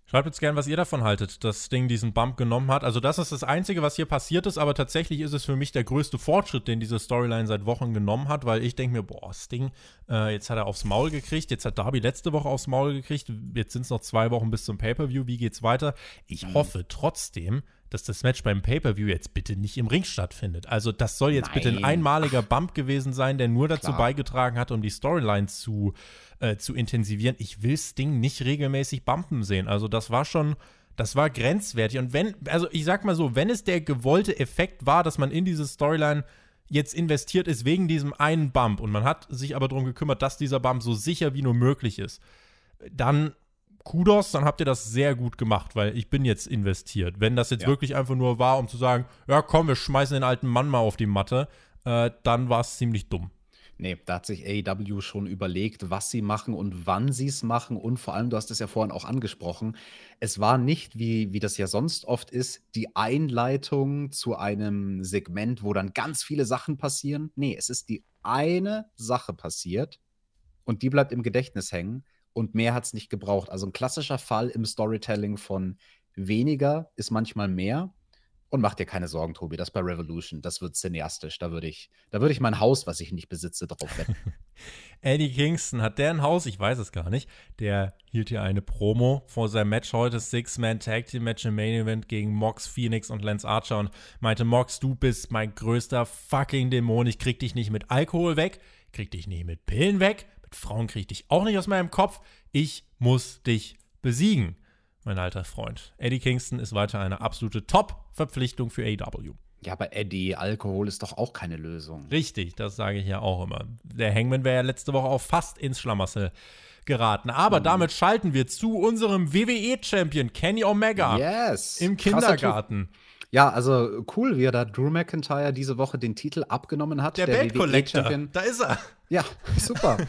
Schreibt jetzt gerne, was ihr davon haltet, dass Ding diesen Bump genommen hat. Also, das ist das Einzige, was hier passiert ist, aber tatsächlich ist es für mich der größte Fortschritt, den diese Storyline seit Wochen genommen hat, weil ich denke mir, boah, Sting, äh, jetzt hat er aufs Maul gekriegt, jetzt hat Darby letzte Woche aufs Maul gekriegt, jetzt sind es noch zwei Wochen bis zum Pay-Per-View, wie geht's weiter? Ich mhm. hoffe trotzdem, dass das Match beim Pay-Per-View jetzt bitte nicht im Ring stattfindet. Also, das soll jetzt Nein. bitte ein einmaliger Bump gewesen sein, der nur dazu Klar. beigetragen hat, um die Storyline zu, äh, zu intensivieren. Ich will Sting nicht regelmäßig bumpen sehen. Also, das war schon. Das war grenzwertig. Und wenn, also ich sag mal so, wenn es der gewollte Effekt war, dass man in diese Storyline jetzt investiert ist wegen diesem einen Bump und man hat sich aber darum gekümmert, dass dieser Bump so sicher wie nur möglich ist, dann Kudos, dann habt ihr das sehr gut gemacht, weil ich bin jetzt investiert. Wenn das jetzt ja. wirklich einfach nur war, um zu sagen, ja komm, wir schmeißen den alten Mann mal auf die Matte, äh, dann war es ziemlich dumm. Nee, da hat sich AEW schon überlegt, was sie machen und wann sie es machen. Und vor allem, du hast es ja vorhin auch angesprochen, es war nicht, wie, wie das ja sonst oft ist, die Einleitung zu einem Segment, wo dann ganz viele Sachen passieren. Nee, es ist die eine Sache passiert und die bleibt im Gedächtnis hängen und mehr hat es nicht gebraucht. Also ein klassischer Fall im Storytelling von weniger ist manchmal mehr. Und mach dir keine Sorgen, Tobi, das bei Revolution, das wird cineastisch. Da würde ich, da würde ich mein Haus, was ich nicht besitze, drauf wetten. [laughs] Eddie Kingston, hat der ein Haus? Ich weiß es gar nicht. Der hielt hier eine Promo vor seinem Match heute, Six-Man Tag Team Match im Main Event gegen Mox Phoenix und Lance Archer und meinte, Mox, du bist mein größter fucking Dämon. Ich krieg dich nicht mit Alkohol weg, krieg dich nicht mit Pillen weg, mit Frauen krieg ich dich auch nicht aus meinem Kopf. Ich muss dich besiegen mein alter Freund. Eddie Kingston ist weiter eine absolute Top-Verpflichtung für AEW. Ja, aber Eddie, Alkohol ist doch auch keine Lösung. Richtig, das sage ich ja auch immer. Der Hangman wäre ja letzte Woche auch fast ins Schlamassel geraten. Aber mhm. damit schalten wir zu unserem WWE-Champion Kenny Omega. Yes. Im Kindergarten. Ja, also cool, wie er da Drew McIntyre diese Woche den Titel abgenommen hat. Der, der WWE-Champion. Da ist er. Ja, super. [laughs]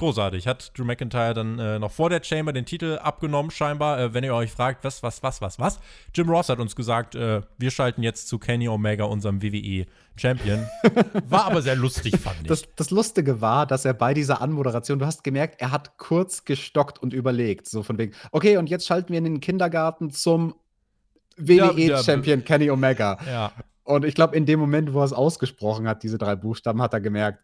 großartig. Hat Drew McIntyre dann äh, noch vor der Chamber den Titel abgenommen, scheinbar. Äh, wenn ihr euch fragt, was, was, was, was, was. Jim Ross hat uns gesagt, äh, wir schalten jetzt zu Kenny Omega, unserem WWE-Champion. [laughs] War aber sehr lustig, fand ich. Das, das, Lustige war, dass er bei dieser Anmoderation, du hast gemerkt, er hat kurz gestockt und überlegt. So von wegen, okay, und jetzt schalten wir in den Kindergarten zum WWE-Champion Kenny Omega. Ja. Und ich glaube, in dem Moment, wo er es ausgesprochen hat, diese drei Buchstaben, hat er gemerkt,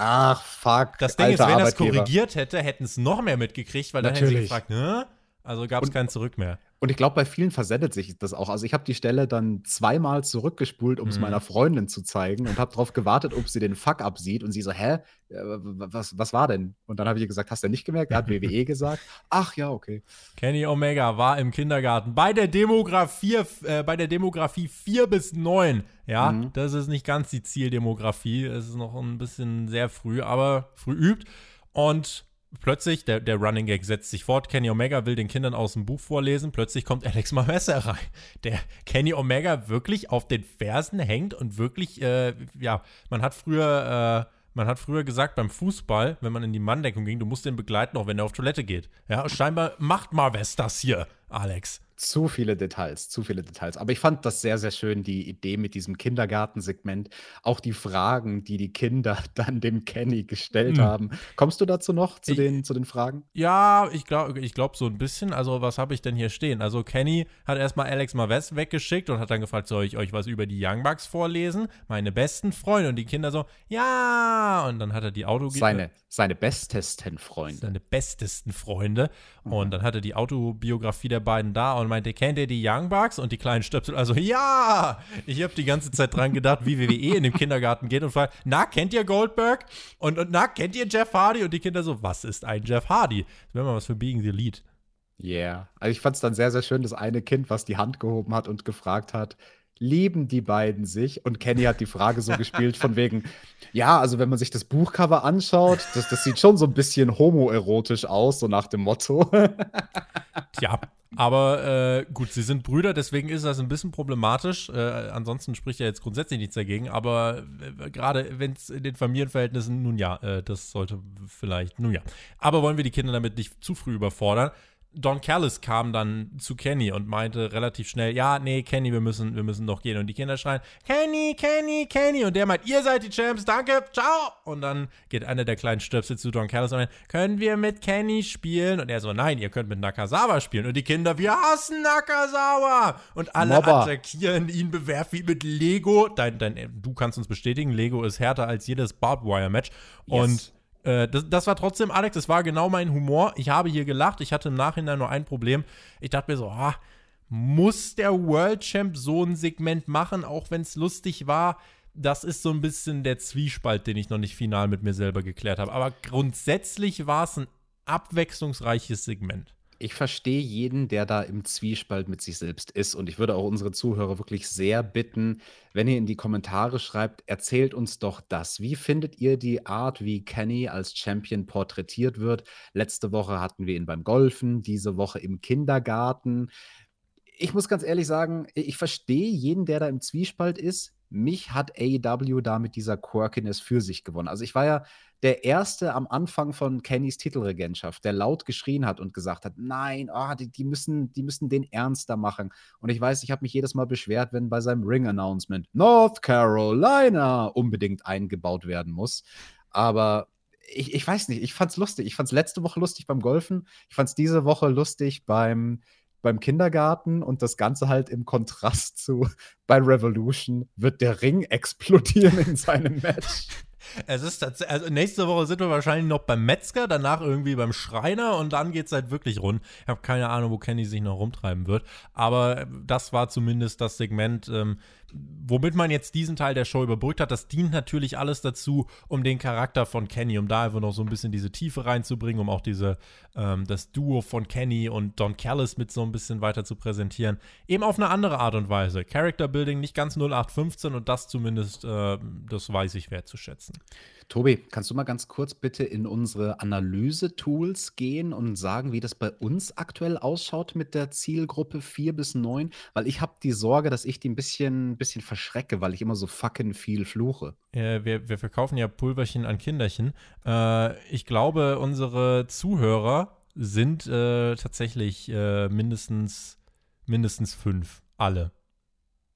Ach, fuck. Das Ding ist, wenn er es korrigiert hätte, hätten es noch mehr mitgekriegt, weil dann hätten sie gefragt, ne? Also gab es kein Zurück mehr. Und ich glaube, bei vielen versendet sich das auch. Also ich habe die Stelle dann zweimal zurückgespult, um es mhm. meiner Freundin zu zeigen und habe darauf gewartet, ob sie den Fuck up sieht. Und sie so, hä, äh, was, was war denn? Und dann habe ich ihr gesagt, hast du nicht gemerkt? Er hat WWE [laughs] gesagt. Ach ja, okay. Kenny Omega war im Kindergarten bei der Demografie, äh, bei der Demografie 4 bis 9. Ja, mhm. das ist nicht ganz die Zieldemografie. Es ist noch ein bisschen sehr früh, aber früh übt. Und plötzlich, der, der Running Gag setzt sich fort, Kenny Omega will den Kindern aus dem Buch vorlesen, plötzlich kommt Alex Mavessa rein, der Kenny Omega wirklich auf den Fersen hängt und wirklich, äh, ja, man hat früher, äh, man hat früher gesagt beim Fußball, wenn man in die Manndeckung ging, du musst den begleiten, auch wenn er auf Toilette geht. Ja, scheinbar macht Marves das hier, Alex zu viele Details, zu viele Details. Aber ich fand das sehr, sehr schön, die Idee mit diesem Kindergartensegment. Auch die Fragen, die die Kinder [laughs] dann dem Kenny gestellt mhm. haben. Kommst du dazu noch, zu, ich, den, zu den Fragen? Ja, ich glaube ich glaub so ein bisschen. Also, was habe ich denn hier stehen? Also, Kenny hat erstmal Alex Maves weggeschickt und hat dann gefragt, soll ich euch was über die Young Bucks vorlesen? Meine besten Freunde. Und die Kinder so, ja. Und dann hat er die Auto... Seine, seine bestesten Freunde. Seine bestesten Freunde. Mhm. Und dann hat er die Autobiografie der beiden da und meinte, kennt ihr die Young Bucks? Und die kleinen Stöpsel, also ja! Ich habe die ganze Zeit dran gedacht, wie WWE in den Kindergarten geht und fragt, na, kennt ihr Goldberg? Und, und na, kennt ihr Jeff Hardy? Und die Kinder so, was ist ein Jeff Hardy? Wäre mal was für Being the Lead. Yeah. Also ich fand es dann sehr, sehr schön, das eine Kind, was die Hand gehoben hat und gefragt hat, lieben die beiden sich? Und Kenny hat die Frage so gespielt von wegen, ja, also wenn man sich das Buchcover anschaut, das, das sieht schon so ein bisschen homoerotisch aus, so nach dem Motto. Tja, aber äh, gut, sie sind Brüder, deswegen ist das ein bisschen problematisch. Äh, ansonsten spricht ja jetzt grundsätzlich nichts dagegen, aber äh, gerade wenn es in den Familienverhältnissen, nun ja, äh, das sollte vielleicht, nun ja. Aber wollen wir die Kinder damit nicht zu früh überfordern? Don Callis kam dann zu Kenny und meinte relativ schnell, ja, nee, Kenny, wir müssen, wir müssen noch gehen. Und die Kinder schreien, Kenny, Kenny, Kenny. Und der meint, ihr seid die Champs, danke, ciao. Und dann geht einer der kleinen Stöpsel zu Don Callis und meint, können wir mit Kenny spielen? Und er so, nein, ihr könnt mit Nakazawa spielen. Und die Kinder, wir hassen Nakazawa. Und alle Mobber. attackieren ihn, bewerfen ihn mit Lego. Dein, dein, du kannst uns bestätigen, Lego ist härter als jedes Barbed Wire Match. Yes. Und äh, das, das, war trotzdem, Alex, das war genau mein Humor. Ich habe hier gelacht. Ich hatte im Nachhinein nur ein Problem. Ich dachte mir so, ah, muss der World Champ so ein Segment machen, auch wenn es lustig war? Das ist so ein bisschen der Zwiespalt, den ich noch nicht final mit mir selber geklärt habe. Aber grundsätzlich war es ein abwechslungsreiches Segment ich verstehe jeden, der da im Zwiespalt mit sich selbst ist. Und ich würde auch unsere Zuhörer wirklich sehr bitten, wenn ihr in die Kommentare schreibt, erzählt uns doch das. Wie findet ihr die Art, wie Kenny als Champion porträtiert wird? Letzte Woche hatten wir ihn beim Golfen, diese Woche im Kindergarten. Ich muss ganz ehrlich sagen, ich verstehe jeden, der da im Zwiespalt ist. Mich hat AEW da mit dieser Quirkiness für sich gewonnen. Also ich war ja der Erste am Anfang von Kennys Titelregentschaft, der laut geschrien hat und gesagt hat, nein, oh, die, die, müssen, die müssen den ernster machen. Und ich weiß, ich habe mich jedes Mal beschwert, wenn bei seinem Ring-Announcement North Carolina unbedingt eingebaut werden muss. Aber ich, ich weiß nicht, ich fand's lustig. Ich fand's letzte Woche lustig beim Golfen. Ich fand's diese Woche lustig beim beim Kindergarten und das Ganze halt im Kontrast zu [laughs] bei Revolution wird der Ring explodieren in seinem [laughs] Match. Es ist tatsächlich, also nächste Woche sind wir wahrscheinlich noch beim Metzger, danach irgendwie beim Schreiner und dann geht es halt wirklich rund. Ich habe keine Ahnung, wo Kenny sich noch rumtreiben wird. Aber das war zumindest das Segment, ähm, womit man jetzt diesen Teil der Show überbrückt hat. Das dient natürlich alles dazu, um den Charakter von Kenny, um da einfach noch so ein bisschen diese Tiefe reinzubringen, um auch diese, ähm, das Duo von Kenny und Don Callis mit so ein bisschen weiter zu präsentieren. Eben auf eine andere Art und Weise. Character Building nicht ganz 0815 und das zumindest, äh, das weiß ich wertzuschätzen. Tobi, kannst du mal ganz kurz bitte in unsere Analyse-Tools gehen und sagen, wie das bei uns aktuell ausschaut mit der Zielgruppe 4 bis 9? Weil ich habe die Sorge, dass ich die ein bisschen, bisschen verschrecke, weil ich immer so fucking viel fluche. Äh, wir, wir verkaufen ja Pulverchen an Kinderchen. Äh, ich glaube, unsere Zuhörer sind äh, tatsächlich äh, mindestens, mindestens fünf. Alle.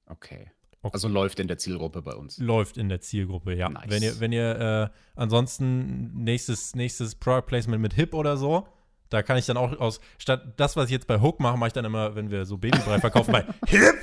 Okay. Okay. Also läuft in der Zielgruppe bei uns. Läuft in der Zielgruppe, ja. Nice. Wenn ihr, wenn ihr äh, ansonsten nächstes, nächstes Product Placement mit Hip oder so, da kann ich dann auch aus, statt das, was ich jetzt bei Hook mache, mache ich dann immer, wenn wir so Babybrei verkaufen, bei [laughs] Hip.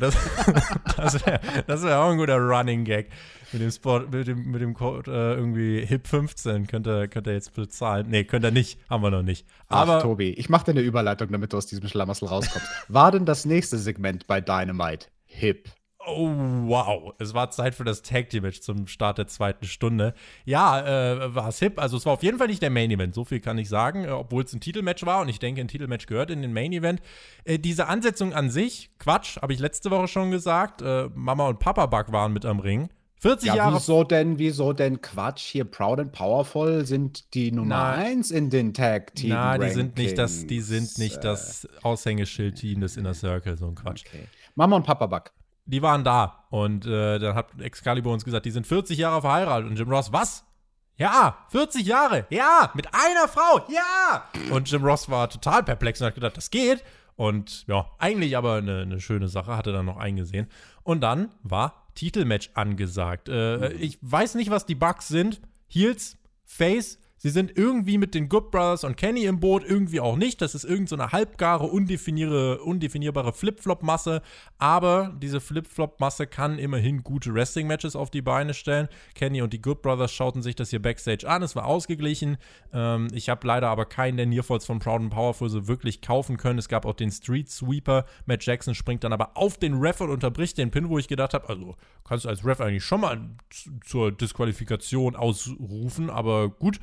Das, [laughs] das wäre wär auch ein guter Running Gag. Mit dem Sport, mit dem, mit dem Code äh, irgendwie Hip 15 könnt ihr, könnt ihr jetzt bezahlen. Nee, könnt ihr nicht, haben wir noch nicht. Aber Ach, Tobi, ich mache dir eine Überleitung, damit du aus diesem Schlamassel rauskommst. War denn das nächste Segment bei Dynamite Hip? Oh, wow. Es war Zeit für das Tag Team Match zum Start der zweiten Stunde. Ja, äh, war es hip. Also, es war auf jeden Fall nicht der Main Event. So viel kann ich sagen, äh, obwohl es ein Titelmatch war. Und ich denke, ein Titelmatch gehört in den Main Event. Äh, diese Ansetzung an sich, Quatsch, habe ich letzte Woche schon gesagt. Äh, Mama und Papa Buck waren mit am Ring. 40 ja, Jahre. Wieso denn, wieso denn Quatsch? Hier Proud and Powerful sind die Nummer 1 in den Tag Team. Nein, die sind nicht das, die sind nicht das Aushängeschild-Team des Inner Circle, so ein Quatsch. Okay. Mama und Papa Buck die waren da. Und äh, dann hat Excalibur uns gesagt, die sind 40 Jahre verheiratet. Und Jim Ross, was? Ja, 40 Jahre. Ja, mit einer Frau. Ja. Und Jim Ross war total perplex und hat gedacht, das geht. Und ja, eigentlich aber eine, eine schöne Sache, hatte dann noch eingesehen. Und dann war Titelmatch angesagt. Äh, ich weiß nicht, was die Bugs sind. Heels, Face, Sie sind irgendwie mit den Good Brothers und Kenny im Boot, irgendwie auch nicht. Das ist irgendeine so halbgare, undefinierbare Flip-Flop-Masse. Aber diese Flip-Flop-Masse kann immerhin gute Wrestling-Matches auf die Beine stellen. Kenny und die Good Brothers schauten sich das hier Backstage an. Es war ausgeglichen. Ähm, ich habe leider aber keinen der Nearfalls von Proud and Powerful so wirklich kaufen können. Es gab auch den Street Sweeper. Matt Jackson springt dann aber auf den Ref und unterbricht den Pin, wo ich gedacht habe, also kannst du als Ref eigentlich schon mal zur Disqualifikation ausrufen, aber gut.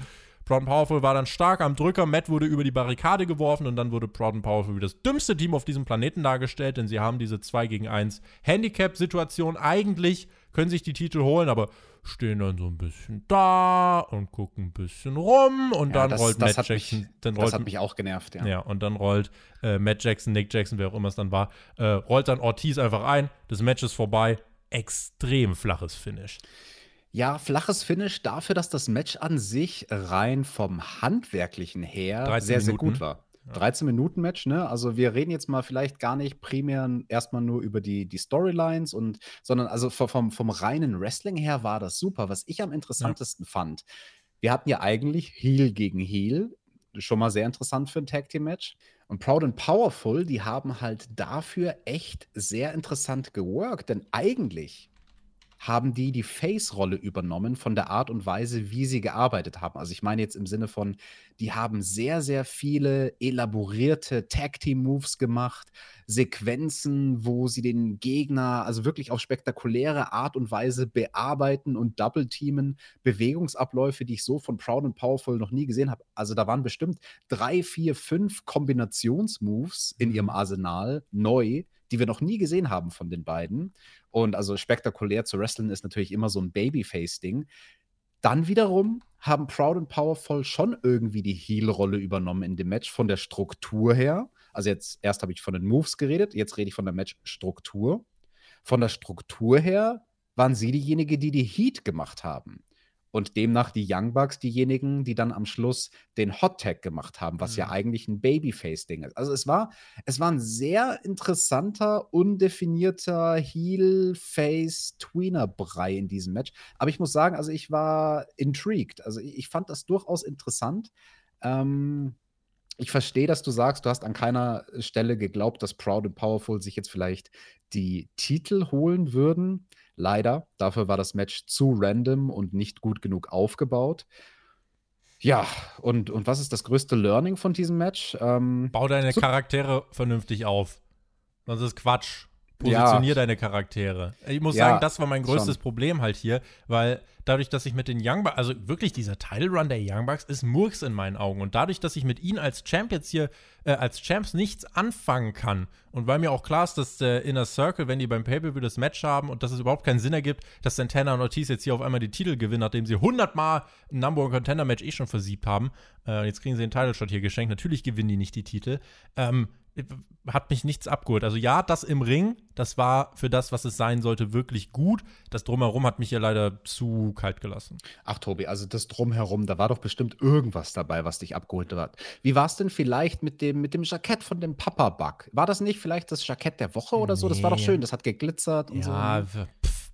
Proud and Powerful war dann stark am Drücker. Matt wurde über die Barrikade geworfen und dann wurde Proud and Powerful wie das dümmste Team auf diesem Planeten dargestellt, denn sie haben diese 2 gegen 1 Handicap-Situation. Eigentlich können sich die Titel holen, aber stehen dann so ein bisschen da und gucken ein bisschen rum und ja, dann das, rollt das Matt Jackson. Mich, dann rollt, das hat mich auch genervt, ja. Ja, und dann rollt äh, Matt Jackson, Nick Jackson, wer auch immer es dann war, äh, rollt dann Ortiz einfach ein. Das Match ist vorbei. Extrem flaches Finish. Ja, flaches Finish dafür, dass das Match an sich rein vom Handwerklichen her sehr, sehr gut war. Ja. 13 Minuten Match, ne? Also wir reden jetzt mal vielleicht gar nicht primär erstmal nur über die, die Storylines und, sondern also vom, vom reinen Wrestling her war das super. Was ich am interessantesten ja. fand, wir hatten ja eigentlich Heel gegen Heel, schon mal sehr interessant für ein Tag Team Match. Und Proud and Powerful, die haben halt dafür echt sehr interessant geworkt, denn eigentlich haben die die Face-Rolle übernommen von der Art und Weise, wie sie gearbeitet haben. Also ich meine jetzt im Sinne von, die haben sehr, sehr viele elaborierte Tag-Team-Moves gemacht, Sequenzen, wo sie den Gegner also wirklich auf spektakuläre Art und Weise bearbeiten und double-teamen, Bewegungsabläufe, die ich so von Proud and Powerful noch nie gesehen habe. Also da waren bestimmt drei, vier, fünf Kombinationsmoves in ihrem Arsenal neu, die wir noch nie gesehen haben von den beiden. Und also spektakulär zu wrestlen ist natürlich immer so ein Babyface-Ding. Dann wiederum haben Proud and Powerful schon irgendwie die Heel-Rolle übernommen in dem Match von der Struktur her. Also jetzt erst habe ich von den Moves geredet, jetzt rede ich von der Match-Struktur. Von der Struktur her waren sie diejenige, die die Heat gemacht haben und demnach die Young Bucks diejenigen, die dann am Schluss den Hot Tag gemacht haben, was mhm. ja eigentlich ein Babyface-Ding ist. Also es war, es war ein sehr interessanter, undefinierter Heel-Face-Tweener-Brei in diesem Match. Aber ich muss sagen, also ich war intrigued. Also ich, ich fand das durchaus interessant. Ähm, ich verstehe, dass du sagst, du hast an keiner Stelle geglaubt, dass Proud and Powerful sich jetzt vielleicht die Titel holen würden. Leider, dafür war das Match zu random und nicht gut genug aufgebaut. Ja, und, und was ist das größte Learning von diesem Match? Ähm, Bau deine Charaktere vernünftig auf. Sonst ist Quatsch. Positionier ja. deine Charaktere. Ich muss ja, sagen, das war mein größtes schon. Problem halt hier, weil dadurch, dass ich mit den Young Bucks, also wirklich dieser Title Run der Young Bucks ist Murks in meinen Augen. Und dadurch, dass ich mit ihnen als Champ jetzt hier, äh, als Champs nichts anfangen kann und weil mir auch klar ist, dass der Inner Circle, wenn die beim Pay-Per-View das Match haben und dass es überhaupt keinen Sinn ergibt, dass Santana und Ortiz jetzt hier auf einmal die Titel gewinnen, nachdem sie 100 Mal ein Number One Contender Match eh schon versiebt haben. Äh, jetzt kriegen sie den Title Shot hier geschenkt. Natürlich gewinnen die nicht die Titel. Ähm, hat mich nichts abgeholt. Also ja, das im Ring, das war für das, was es sein sollte, wirklich gut. Das drumherum hat mich ja leider zu kalt gelassen. Ach Tobi, also das drumherum, da war doch bestimmt irgendwas dabei, was dich abgeholt hat. Wie war es denn vielleicht mit dem, mit dem Jackett von dem Papa Bug? War das nicht vielleicht das Jackett der Woche oder nee. so? Das war doch schön, das hat geglitzert und ja, so. Ja,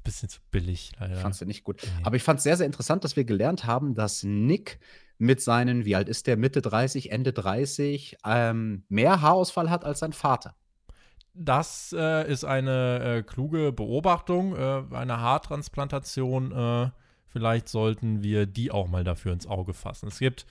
bisschen zu billig, leider. Fandst du nicht gut. Nee. Aber ich fand es sehr, sehr interessant, dass wir gelernt haben, dass Nick mit seinen, wie alt ist der, Mitte 30, Ende 30, ähm, mehr Haarausfall hat als sein Vater. Das äh, ist eine äh, kluge Beobachtung, äh, eine Haartransplantation. Äh, vielleicht sollten wir die auch mal dafür ins Auge fassen. Es gibt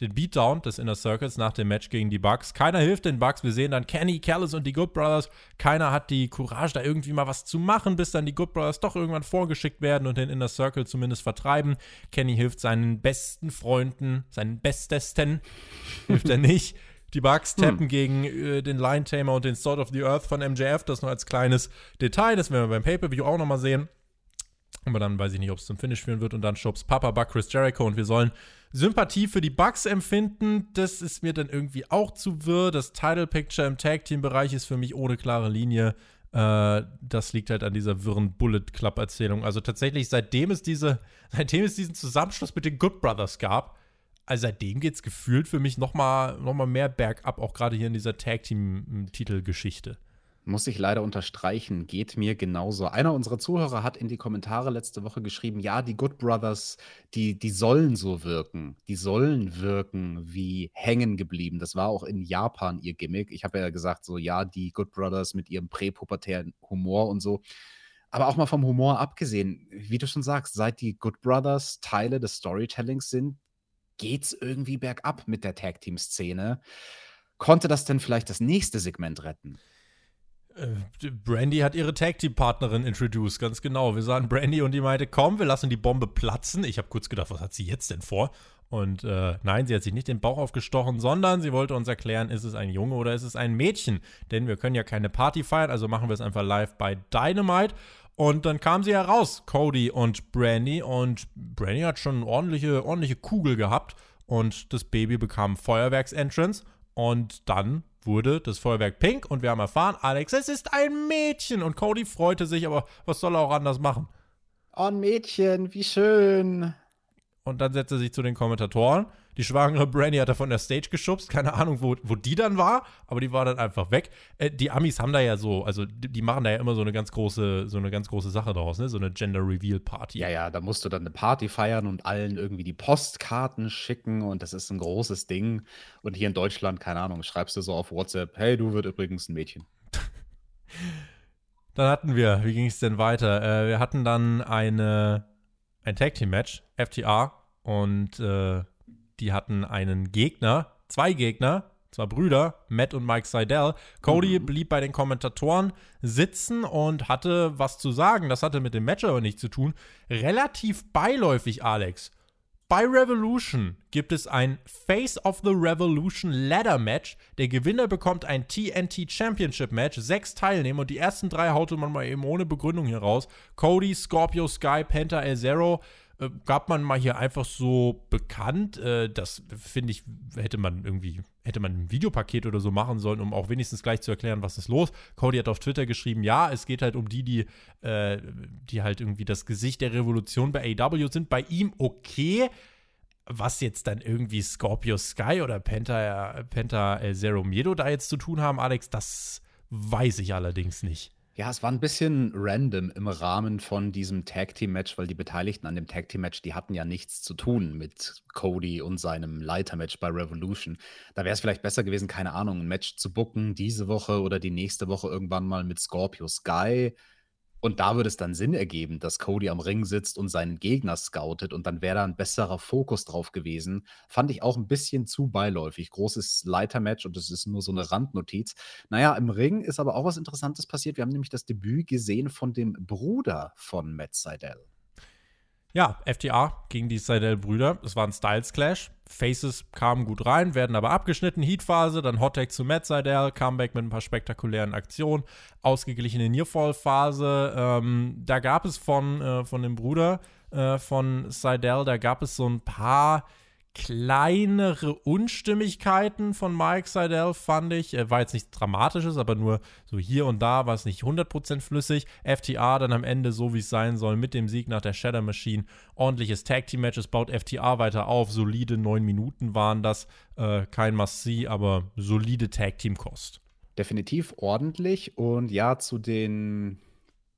den Beatdown des Inner Circles nach dem Match gegen die Bucks. Keiner hilft den Bucks. Wir sehen dann Kenny, Callis und die Good Brothers. Keiner hat die Courage, da irgendwie mal was zu machen, bis dann die Good Brothers doch irgendwann vorgeschickt werden und den Inner Circle zumindest vertreiben. Kenny hilft seinen besten Freunden, seinen bestesten, [laughs] hilft er nicht. Die Bucks hm. tappen hm. gegen äh, den Lion Tamer und den Sword of the Earth von MJF. Das nur als kleines Detail. Das werden wir beim Pay-Per-View auch nochmal sehen. Aber dann weiß ich nicht, ob es zum Finish führen wird. Und dann schubst Papa Buck Chris Jericho und wir sollen Sympathie für die Bugs empfinden. Das ist mir dann irgendwie auch zu wirr. Das Title Picture im Tag Team Bereich ist für mich ohne klare Linie. Äh, das liegt halt an dieser wirren Bullet Club Erzählung. Also tatsächlich, seitdem es diese, [laughs] seitdem es diesen Zusammenschluss mit den Good Brothers gab, also seitdem geht es gefühlt für mich noch mal, noch mal mehr bergab, auch gerade hier in dieser Tag Team Titelgeschichte. Muss ich leider unterstreichen, geht mir genauso. Einer unserer Zuhörer hat in die Kommentare letzte Woche geschrieben, ja, die Good Brothers, die, die sollen so wirken. Die sollen wirken wie hängen geblieben. Das war auch in Japan ihr Gimmick. Ich habe ja gesagt, so, ja, die Good Brothers mit ihrem präpubertären Humor und so. Aber auch mal vom Humor abgesehen, wie du schon sagst, seit die Good Brothers Teile des Storytellings sind, geht's irgendwie bergab mit der Tag-Team-Szene. Konnte das denn vielleicht das nächste Segment retten? Äh, Brandy hat ihre Tag Team Partnerin introduced, ganz genau. Wir sahen Brandy und die meinte, komm, wir lassen die Bombe platzen. Ich habe kurz gedacht, was hat sie jetzt denn vor? Und äh, nein, sie hat sich nicht den Bauch aufgestochen, sondern sie wollte uns erklären, ist es ein Junge oder ist es ein Mädchen? Denn wir können ja keine Party feiern, also machen wir es einfach live bei Dynamite. Und dann kam sie heraus, Cody und Brandy. Und Brandy hat schon eine ordentliche, ordentliche Kugel gehabt. Und das Baby bekam Feuerwerksentrance. Und dann wurde das Feuerwerk pink und wir haben erfahren, Alex, es ist ein Mädchen. Und Cody freute sich, aber was soll er auch anders machen? Oh, ein Mädchen, wie schön. Und dann setzte er sich zu den Kommentatoren die schwangere Brandy hat er von der Stage geschubst. Keine Ahnung, wo, wo die dann war, aber die war dann einfach weg. Äh, die Amis haben da ja so, also die, die, machen da ja immer so eine ganz große, so eine ganz große Sache daraus, ne? So eine Gender Reveal Party. Ja, ja, da musst du dann eine Party feiern und allen irgendwie die Postkarten schicken und das ist ein großes Ding. Und hier in Deutschland, keine Ahnung, schreibst du so auf WhatsApp, hey, du wird übrigens ein Mädchen. dann hatten wir, wie ging es denn weiter? Äh, wir hatten dann eine, ein Tag Team Match, FTA und äh, die hatten einen Gegner, zwei Gegner, zwar Brüder, Matt und Mike Seidel. Cody mhm. blieb bei den Kommentatoren sitzen und hatte was zu sagen. Das hatte mit dem Match aber nichts zu tun. Relativ beiläufig, Alex. Bei Revolution gibt es ein Face of the Revolution Ladder Match. Der Gewinner bekommt ein TNT Championship Match. Sechs Teilnehmer und die ersten drei haute man mal eben ohne Begründung hier raus. Cody, Scorpio Sky, Penta, El Zero. Äh, gab man mal hier einfach so bekannt. Äh, das finde ich, hätte man irgendwie, hätte man ein Videopaket oder so machen sollen, um auch wenigstens gleich zu erklären, was ist los. Cody hat auf Twitter geschrieben, ja, es geht halt um die, die, äh, die halt irgendwie das Gesicht der Revolution bei AW sind. Bei ihm okay. Was jetzt dann irgendwie Scorpio Sky oder Penta, Penta El Zero Miedo da jetzt zu tun haben, Alex, das weiß ich allerdings nicht. Ja, es war ein bisschen random im Rahmen von diesem Tag-Team-Match, weil die Beteiligten an dem Tag-Team-Match, die hatten ja nichts zu tun mit Cody und seinem Leiter-Match bei Revolution. Da wäre es vielleicht besser gewesen, keine Ahnung, ein Match zu booken diese Woche oder die nächste Woche irgendwann mal mit Scorpio Sky und da würde es dann Sinn ergeben, dass Cody am Ring sitzt und seinen Gegner scoutet und dann wäre da ein besserer Fokus drauf gewesen. Fand ich auch ein bisschen zu beiläufig. Großes Leitermatch und es ist nur so eine Randnotiz. Naja, im Ring ist aber auch was Interessantes passiert. Wir haben nämlich das Debüt gesehen von dem Bruder von Matt Seidel. Ja, FTA gegen die Seidel-Brüder. Es war ein Styles-Clash. Faces kamen gut rein, werden aber abgeschnitten. Heat-Phase, dann Hottag zu Matt Seidel, Comeback mit ein paar spektakulären Aktionen, ausgeglichene Nearfall-Phase. Ähm, da gab es von, äh, von dem Bruder äh, von Seidel, da gab es so ein paar kleinere Unstimmigkeiten von Mike Seidel, fand ich. War jetzt nichts Dramatisches, aber nur so hier und da war es nicht 100% flüssig. FTA dann am Ende so, wie es sein soll, mit dem Sieg nach der Shadow Machine. Ordentliches Tag Team Match, es baut FTA weiter auf. Solide neun Minuten waren das. Äh, kein Must-See, aber solide Tag Team Kost. Definitiv ordentlich und ja, zu den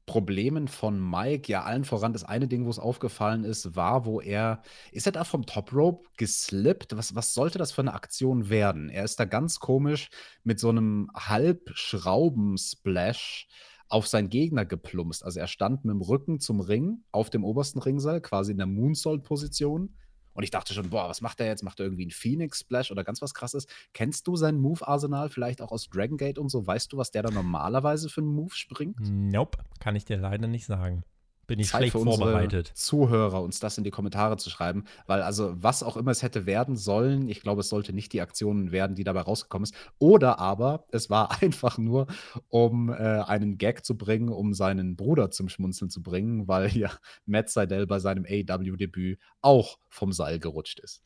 Problemen von Mike, ja, allen voran das eine Ding, wo es aufgefallen ist, war, wo er, ist er da vom Top Rope geslippt? Was, was sollte das für eine Aktion werden? Er ist da ganz komisch mit so einem Halbschrauben-Splash auf seinen Gegner geplumpst. Also er stand mit dem Rücken zum Ring auf dem obersten Ringseil, quasi in der Moonsault-Position und ich dachte schon, boah, was macht er jetzt? Macht er irgendwie einen Phoenix Splash oder ganz was krasses? Kennst du sein Move-Arsenal vielleicht auch aus Dragon Gate und so? Weißt du, was der da normalerweise für einen Move springt? Nope, kann ich dir leider nicht sagen bin ich Zeit schlecht für vorbereitet. Zuhörer, uns das in die Kommentare zu schreiben, weil also was auch immer es hätte werden sollen, ich glaube, es sollte nicht die Aktion werden, die dabei rausgekommen ist. Oder aber es war [laughs] einfach nur, um äh, einen Gag zu bringen, um seinen Bruder zum Schmunzeln zu bringen, weil ja [laughs] Matt Seidel bei seinem AW-Debüt auch vom Seil gerutscht ist.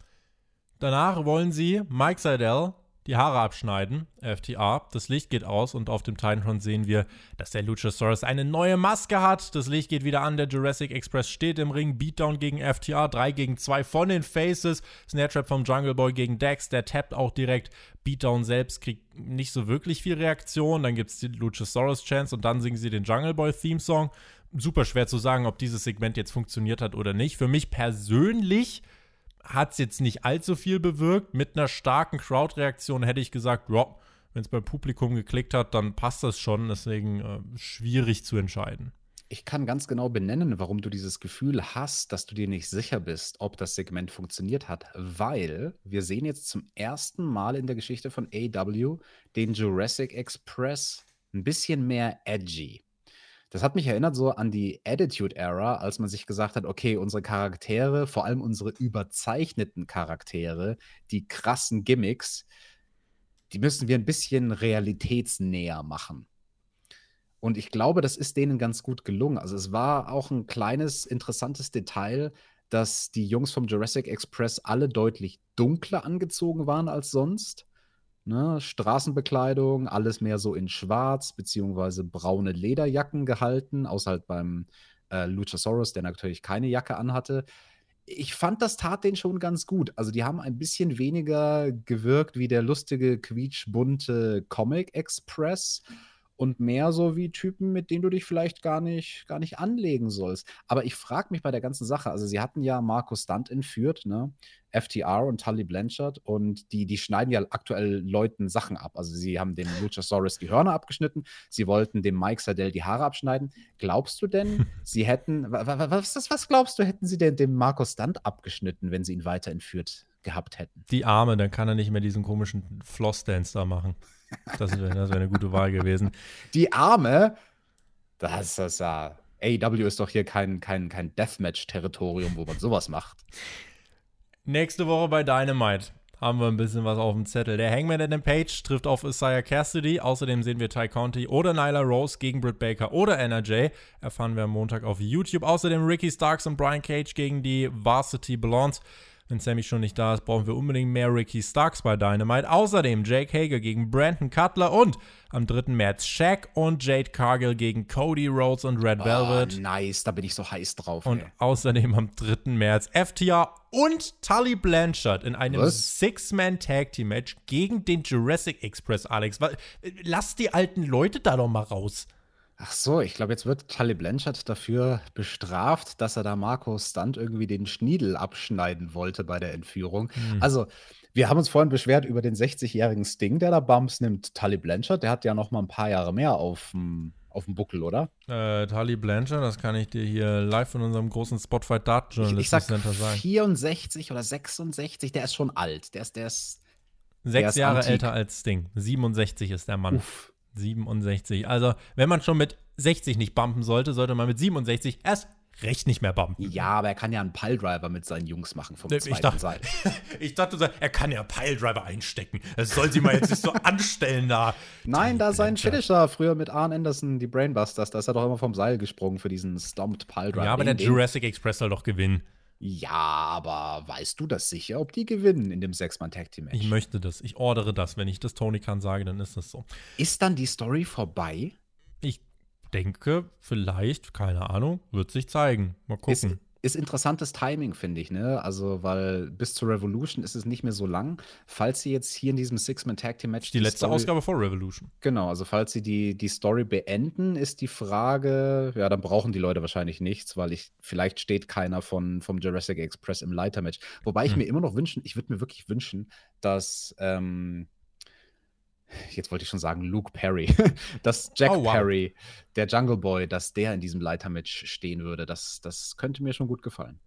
Danach wollen sie Mike Seidel die Haare abschneiden, FTA. Das Licht geht aus und auf dem Titantron sehen wir, dass der Luchasaurus eine neue Maske hat. Das Licht geht wieder an, der Jurassic Express steht im Ring. Beatdown gegen FTA, 3 gegen 2 von den Faces. Snare Trap vom Jungle Boy gegen Dex, der tappt auch direkt. Beatdown selbst kriegt nicht so wirklich viel Reaktion. Dann gibt es die Luchasaurus Chance und dann singen sie den Jungle Boy Theme Song. Super schwer zu sagen, ob dieses Segment jetzt funktioniert hat oder nicht. Für mich persönlich hat es jetzt nicht allzu viel bewirkt. Mit einer starken Crowd-Reaktion hätte ich gesagt, ja, wenn es beim Publikum geklickt hat, dann passt das schon. Deswegen äh, schwierig zu entscheiden. Ich kann ganz genau benennen, warum du dieses Gefühl hast, dass du dir nicht sicher bist, ob das Segment funktioniert hat, weil wir sehen jetzt zum ersten Mal in der Geschichte von AW den Jurassic Express ein bisschen mehr edgy. Das hat mich erinnert so an die Attitude Era, als man sich gesagt hat, okay, unsere Charaktere, vor allem unsere überzeichneten Charaktere, die krassen Gimmicks, die müssen wir ein bisschen realitätsnäher machen. Und ich glaube, das ist denen ganz gut gelungen. Also es war auch ein kleines, interessantes Detail, dass die Jungs vom Jurassic Express alle deutlich dunkler angezogen waren als sonst. Ne, Straßenbekleidung, alles mehr so in schwarz, beziehungsweise braune Lederjacken gehalten, außer halt beim äh, Luchasaurus, der natürlich keine Jacke anhatte. Ich fand, das tat den schon ganz gut. Also, die haben ein bisschen weniger gewirkt wie der lustige, quietschbunte Comic Express und mehr so wie Typen, mit denen du dich vielleicht gar nicht, gar nicht anlegen sollst. Aber ich frage mich bei der ganzen Sache, also sie hatten ja Markus Stunt entführt, ne? FTR und Tully Blanchard und die, die schneiden ja aktuell Leuten Sachen ab. Also sie haben dem Luchasaurus die Hörner abgeschnitten, sie wollten dem Mike Sadell die Haare abschneiden. Glaubst du denn, [laughs] sie hätten, was, was glaubst du, hätten sie denn dem Markus Stunt abgeschnitten, wenn sie ihn weiter entführt gehabt hätten? Die Arme, dann kann er nicht mehr diesen komischen Floss-Dance da machen. Das wäre wär eine gute Wahl gewesen. Die Arme, das ist ja. AEW ist doch hier kein, kein, kein Deathmatch-Territorium, wo man sowas macht. Nächste Woche bei Dynamite haben wir ein bisschen was auf dem Zettel. Der Hangman Adam Page trifft auf Isaiah Cassidy. Außerdem sehen wir Ty Conti oder Nyla Rose gegen Britt Baker oder NRJ. Erfahren wir am Montag auf YouTube. Außerdem Ricky Starks und Brian Cage gegen die Varsity Blondes. Wenn Sammy schon nicht da ist, brauchen wir unbedingt mehr Ricky Starks bei Dynamite. Außerdem Jake Hager gegen Brandon Cutler und am 3. März Shaq und Jade Cargill gegen Cody Rhodes und Red oh, Velvet. Nice, da bin ich so heiß drauf. Und ey. außerdem am 3. März FTR und Tully Blanchard in einem Six-Man-Tag-Team-Match gegen den Jurassic Express, Alex. Lass die alten Leute da doch mal raus. Ach so, ich glaube, jetzt wird Tully Blanchard dafür bestraft, dass er da Marco Stunt irgendwie den Schniedel abschneiden wollte bei der Entführung. Hm. Also, wir haben uns vorhin beschwert über den 60-jährigen Sting, der da Bumps nimmt. Tully Blanchard, der hat ja noch mal ein paar Jahre mehr auf dem auf dem Buckel, oder? Äh, Tully Blanchard, das kann ich dir hier live in unserem großen Spotify Dart sag Center sagen. 64 oder 66, der ist schon alt. Der ist, der ist, Sechs Jahre antik. älter als Sting. 67 ist der Mann. uff. 67. Also, wenn man schon mit 60 nicht bumpen sollte, sollte man mit 67 erst recht nicht mehr bumpen. Ja, aber er kann ja einen Piledriver mit seinen Jungs machen vom Ich zweiten dachte- Seil. [laughs] Ich dachte, er kann ja Piledriver einstecken. Das soll sie mal jetzt nicht so anstellen da. Nein, da sein. Finisher früher mit Arn Anderson, die Brainbusters, da ist er doch immer vom Seil gesprungen für diesen Stomped Piledriver. Ja, aber der Jurassic Express soll doch gewinnen. Ja, aber weißt du das sicher, ob die gewinnen in dem Sechs-Mann-Tag-Team-Match? Ich möchte das. Ich ordere das. Wenn ich das Tony Khan sage, dann ist das so. Ist dann die Story vorbei? Ich denke, vielleicht, keine Ahnung, wird sich zeigen. Mal gucken. Ist interessantes Timing, finde ich, ne? Also, weil bis zur Revolution ist es nicht mehr so lang. Falls sie jetzt hier in diesem Six-Man-Tag-Team-Match die letzte Story, Ausgabe vor Revolution. Genau, also falls sie die, die Story beenden, ist die Frage, ja, dann brauchen die Leute wahrscheinlich nichts, weil ich, vielleicht steht keiner von, vom Jurassic Express im Leitermatch. Wobei ich Hm. mir immer noch wünschen, ich würde mir wirklich wünschen, dass, ähm, jetzt wollte ich schon sagen, Luke Perry, [laughs] dass Jack Oh, wow. Perry, der Jungle Boy, dass der in diesem Leitermatch stehen würde. Das, das könnte mir schon gut gefallen.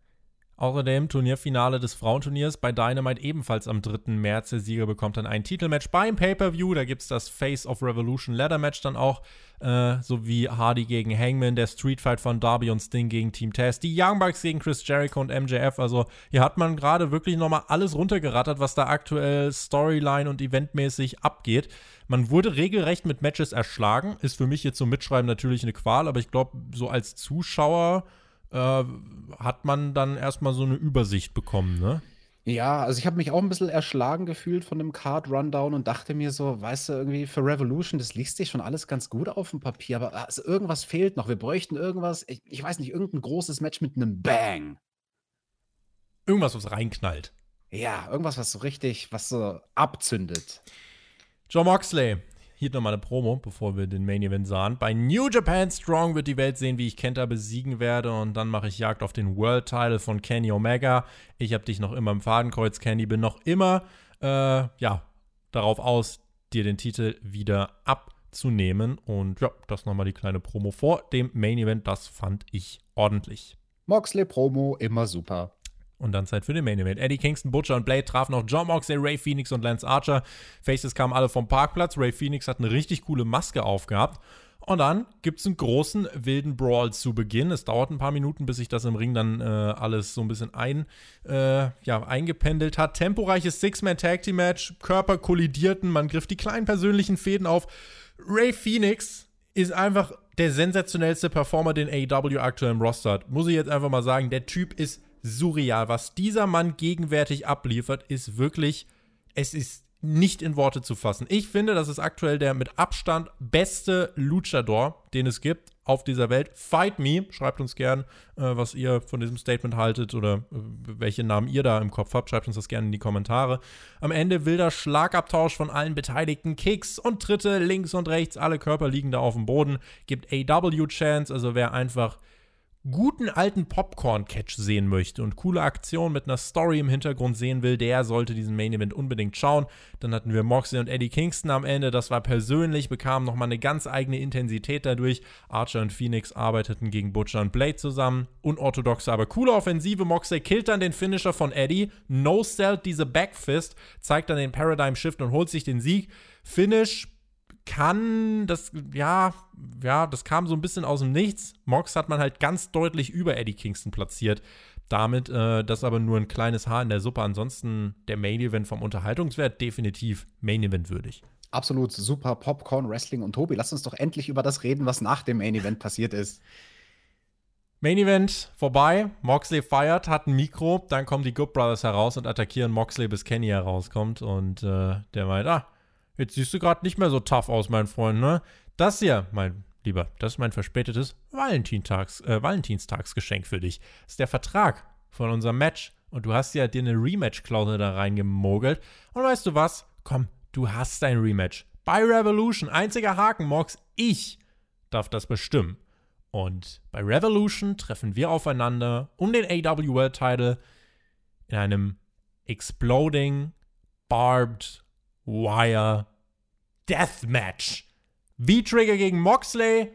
Außerdem Turnierfinale des Frauenturniers bei Dynamite ebenfalls am 3. März. Der Sieger bekommt dann ein Titelmatch beim Pay-Per-View. Da gibt es das Face of Revolution Ladder Match dann auch. Äh, sowie Hardy gegen Hangman, der Street Fight von Darby und Sting gegen Team Taz, die Young Bucks gegen Chris Jericho und MJF. Also hier hat man gerade wirklich nochmal alles runtergerattert, was da aktuell Storyline und eventmäßig abgeht. Man wurde regelrecht mit Matches erschlagen. Ist für mich jetzt zum Mitschreiben natürlich eine Qual, aber ich glaube, so als Zuschauer äh, hat man dann erstmal so eine Übersicht bekommen, ne? Ja, also ich habe mich auch ein bisschen erschlagen gefühlt von dem Card-Rundown und dachte mir so, weißt du, irgendwie für Revolution, das liest sich schon alles ganz gut auf dem Papier, aber also irgendwas fehlt noch. Wir bräuchten irgendwas, ich, ich weiß nicht, irgendein großes Match mit einem Bang. Irgendwas, was reinknallt. Ja, irgendwas, was so richtig, was so abzündet. John Moxley. Hier nochmal eine Promo, bevor wir den Main Event sahen. Bei New Japan Strong wird die Welt sehen, wie ich Kenta besiegen werde. Und dann mache ich Jagd auf den World Title von Kenny Omega. Ich habe dich noch immer im Fadenkreuz, Kenny. Bin noch immer, äh, ja, darauf aus, dir den Titel wieder abzunehmen. Und ja, das nochmal die kleine Promo vor dem Main Event. Das fand ich ordentlich. Moxley Promo, immer super. Und dann Zeit für den Main Event. Eddie Kingston, Butcher und Blade trafen noch John Moxley, Ray Phoenix und Lance Archer. Faces kamen alle vom Parkplatz. Ray Phoenix hat eine richtig coole Maske aufgehabt. Und dann gibt es einen großen wilden Brawl zu Beginn. Es dauert ein paar Minuten, bis sich das im Ring dann äh, alles so ein bisschen ein, äh, ja, eingependelt hat. Temporeiches Six-Man-Tag-Team-Match. Körper kollidierten. Man griff die kleinen persönlichen Fäden auf. Ray Phoenix ist einfach der sensationellste Performer, den AEW aktuell im Roster hat. Muss ich jetzt einfach mal sagen, der Typ ist surreal. Was dieser Mann gegenwärtig abliefert, ist wirklich, es ist nicht in Worte zu fassen. Ich finde, das ist aktuell der mit Abstand beste Luchador, den es gibt auf dieser Welt. Fight Me, schreibt uns gern, äh, was ihr von diesem Statement haltet oder äh, welche Namen ihr da im Kopf habt. Schreibt uns das gerne in die Kommentare. Am Ende wilder Schlagabtausch von allen Beteiligten. Kicks und Tritte links und rechts. Alle Körper liegen da auf dem Boden. Gibt AW-Chance, also wer einfach guten alten Popcorn-Catch sehen möchte und coole Aktionen mit einer Story im Hintergrund sehen will, der sollte diesen Main Event unbedingt schauen. Dann hatten wir Moxley und Eddie Kingston am Ende. Das war persönlich, bekamen nochmal eine ganz eigene Intensität dadurch. Archer und Phoenix arbeiteten gegen Butcher und Blade zusammen. Unorthodoxe, aber coole Offensive. Moxley killt dann den Finisher von Eddie. No-Stellt diese Backfist, zeigt dann den Paradigm Shift und holt sich den Sieg. Finish kann, das, ja, ja, das kam so ein bisschen aus dem Nichts. Mox hat man halt ganz deutlich über Eddie Kingston platziert. Damit, äh, das aber nur ein kleines Haar in der Suppe. Ansonsten der Main Event vom Unterhaltungswert definitiv Main Event würdig. Absolut super Popcorn, Wrestling und Tobi, lass uns doch endlich über das reden, was nach dem Main Event passiert ist. Main Event vorbei. Moxley feiert, hat ein Mikro. Dann kommen die Good Brothers heraus und attackieren Moxley, bis Kenny herauskommt. Und äh, der meint, ah, jetzt siehst du gerade nicht mehr so tough aus, mein Freund, ne? Das hier, mein Lieber, das ist mein verspätetes Valentinstags, äh, Valentinstagsgeschenk für dich. Das ist der Vertrag von unserem Match. Und du hast ja dir eine Rematch-Klausel da reingemogelt. Und weißt du was? Komm, du hast dein Rematch. Bei Revolution, einziger Haken, Mox, ich darf das bestimmen. Und bei Revolution treffen wir aufeinander um den AW World Title in einem Exploding Barbed Wire Deathmatch. V-Trigger gegen Moxley.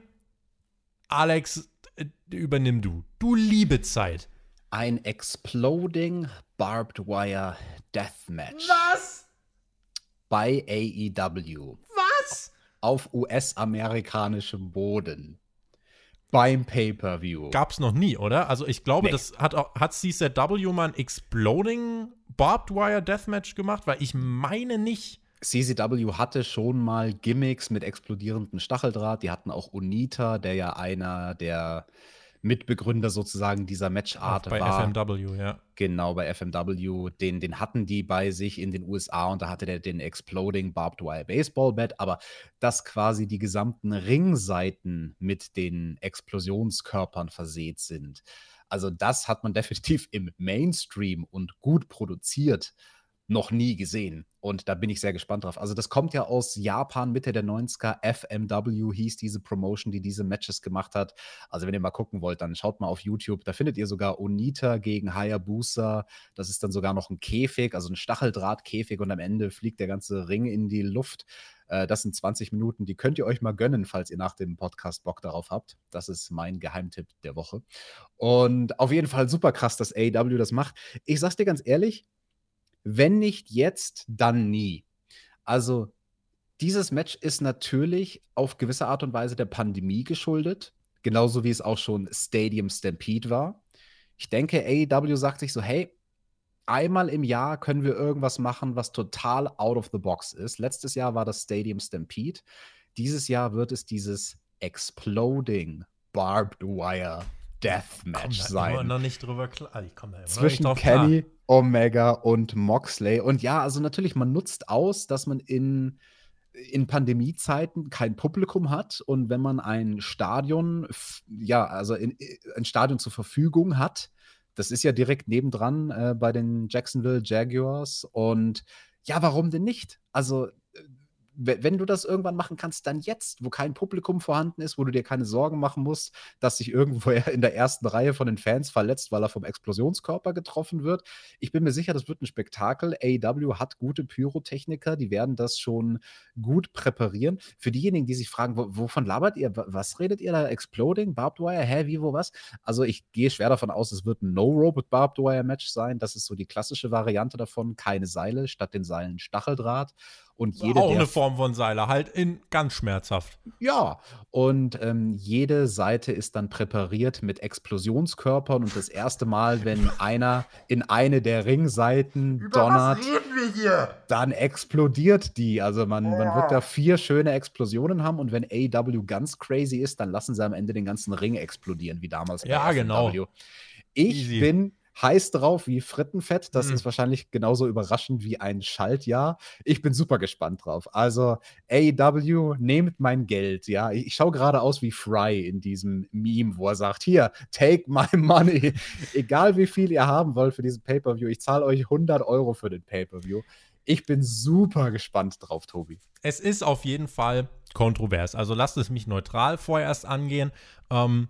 Alex, äh, übernimm du. Du liebe Zeit. Ein Exploding Barbed Wire Deathmatch. Was? Bei AEW. Was? Auf US-amerikanischem Boden. Beim Pay-Per-View. Gab's noch nie, oder? Also ich glaube, Nee. das hat, auch- hat CZW mal ein Exploding Barbed Wire Deathmatch gemacht, weil ich meine nicht. CCW hatte schon mal Gimmicks mit explodierendem Stacheldraht. Die hatten auch Onita, der ja einer der Mitbegründer sozusagen dieser Matchart bei war. FMW, ja. Genau, bei FMW. Den, den hatten die bei sich in den USA und da hatte der den Exploding Barbed Wire Baseball Bat. Aber dass quasi die gesamten Ringseiten mit den Explosionskörpern versät sind. Also, das hat man [laughs] definitiv im Mainstream und gut produziert noch nie gesehen. Und da bin ich sehr gespannt drauf. Also, das kommt ja aus Japan, Mitte der 90er. FMW hieß diese Promotion, die diese Matches gemacht hat. Also, wenn ihr mal gucken wollt, dann schaut mal auf YouTube. Da findet ihr sogar Onita gegen Hayabusa. Das ist dann sogar noch ein Käfig, also ein Stacheldrahtkäfig. Und am Ende fliegt der ganze Ring in die Luft. Äh, Das sind 20 Minuten, die könnt ihr euch mal gönnen, falls ihr nach dem Podcast Bock darauf habt. Das ist mein Geheimtipp der Woche. Und auf jeden Fall super krass, dass AEW das macht. Ich sag's dir ganz ehrlich, wenn nicht jetzt, dann nie. Also, dieses Match ist natürlich auf gewisse Art und Weise der Pandemie geschuldet, genauso wie es auch schon Stadium Stampede war. Ich denke, AEW sagt sich so, hey, einmal im Jahr können wir irgendwas machen, was total out of the box ist. Letztes Jahr war das Stadium Stampede. Dieses Jahr wird es dieses Exploding Barbed Wire Deathmatch sein immer noch nicht drüber klar. Ich komm da immer noch nicht zwischen drauf klar. Kenny, Omega und Moxley. Und ja, also natürlich, man nutzt aus, dass man in, in Pandemiezeiten kein Publikum hat. Und wenn man ein Stadion, ja, also in, ein Stadion zur Verfügung hat, das ist ja direkt nebendran äh, bei den Jacksonville Jaguars. Und ja, warum denn nicht? Also, wenn du das irgendwann machen kannst, dann jetzt, wo kein Publikum vorhanden ist, wo du dir keine Sorgen machen musst, dass sich irgendwo in der ersten Reihe von den Fans verletzt, weil er vom Explosionskörper getroffen wird. Ich bin mir sicher, das wird ein Spektakel. AEW hat gute Pyrotechniker, die werden das schon gut präparieren. Für diejenigen, die sich fragen, wo, wovon labert ihr? Wa- Was redet ihr da? Exploding? Barbed Wire? Hä, wie, wo, was? Also ich gehe schwer davon aus, es wird ein No-Rope Barbed Wire Match sein. Das ist so die klassische Variante davon. Keine Seile, statt den Seilen Stacheldraht. Und jede, Auch eine Form von Seiler, halt in ganz schmerzhaft. ja, und ähm, jede Seite ist dann präpariert mit Explosionskörpern und das erste Mal, wenn [laughs] einer in eine der Ringseiten donnert, wir hier? dann explodiert die. Also man, man wird da vier schöne Explosionen haben und wenn AW ganz crazy ist, dann lassen sie am Ende den ganzen Ring explodieren, wie damals Ja, genau. Ich Easy. bin heiß drauf wie Frittenfett. Das Mhm. ist wahrscheinlich genauso überraschend wie ein Schaltjahr. Ich bin super gespannt drauf. Also AEW, nehmt mein Geld. Ja, ich, ich schaue gerade aus wie Fry in diesem Meme, wo er sagt: Hier, take my [laughs] money. Egal wie viel ihr haben wollt für diesen Pay-Per-View, ich zahle euch 100 Euro für den Pay-Per-View. Ich bin super gespannt drauf, Tobi. Es ist auf jeden Fall kontrovers. Also lasst es mich neutral vorerst angehen. Ähm,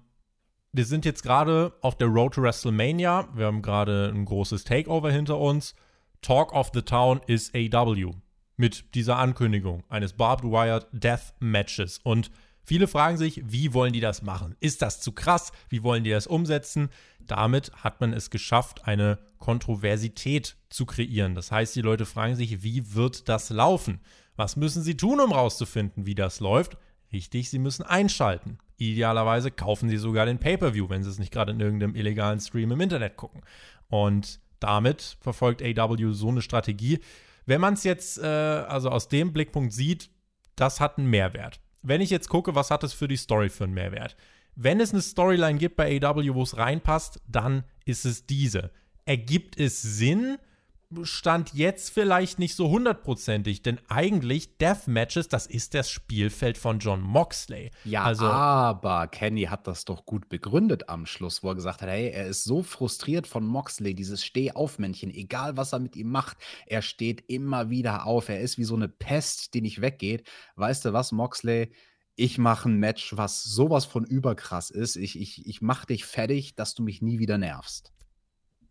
wir sind jetzt gerade auf der Road to WrestleMania. Wir haben gerade ein großes Takeover hinter uns. Talk of the Town ist AW. Mit dieser Ankündigung eines Barbed Wire Death Matches. Und viele fragen sich, wie wollen die das machen? Ist das zu krass? Wie wollen die das umsetzen? Damit hat man es geschafft, eine Kontroversität zu kreieren. Das heißt, die Leute fragen sich, wie wird das laufen? Was müssen sie tun, um rauszufinden, wie das läuft? Richtig, sie müssen einschalten. Idealerweise kaufen sie sogar den Pay-per-View, wenn sie es nicht gerade in irgendeinem illegalen Stream im Internet gucken. Und damit verfolgt AW so eine Strategie. Wenn man es jetzt äh, also aus dem Blickpunkt sieht, das hat einen Mehrwert. Wenn ich jetzt gucke, was hat es für die Story für einen Mehrwert? Wenn es eine Storyline gibt bei AW, wo es reinpasst, dann ist es diese. Ergibt es Sinn? Stand jetzt vielleicht nicht so hundertprozentig, denn eigentlich Deathmatches, das ist das Spielfeld von John Moxley. Ja, also aber Kenny hat das doch gut begründet am Schluss, wo er gesagt hat, hey, er ist so frustriert von Moxley, dieses Stehaufmännchen, egal was er mit ihm macht, er steht immer wieder auf, er ist wie so eine Pest, die nicht weggeht. Weißt du was, Moxley? ich mache ein Match, was sowas von überkrass ist. Ich, ich, ich mach dich fertig, dass du mich nie wieder nervst.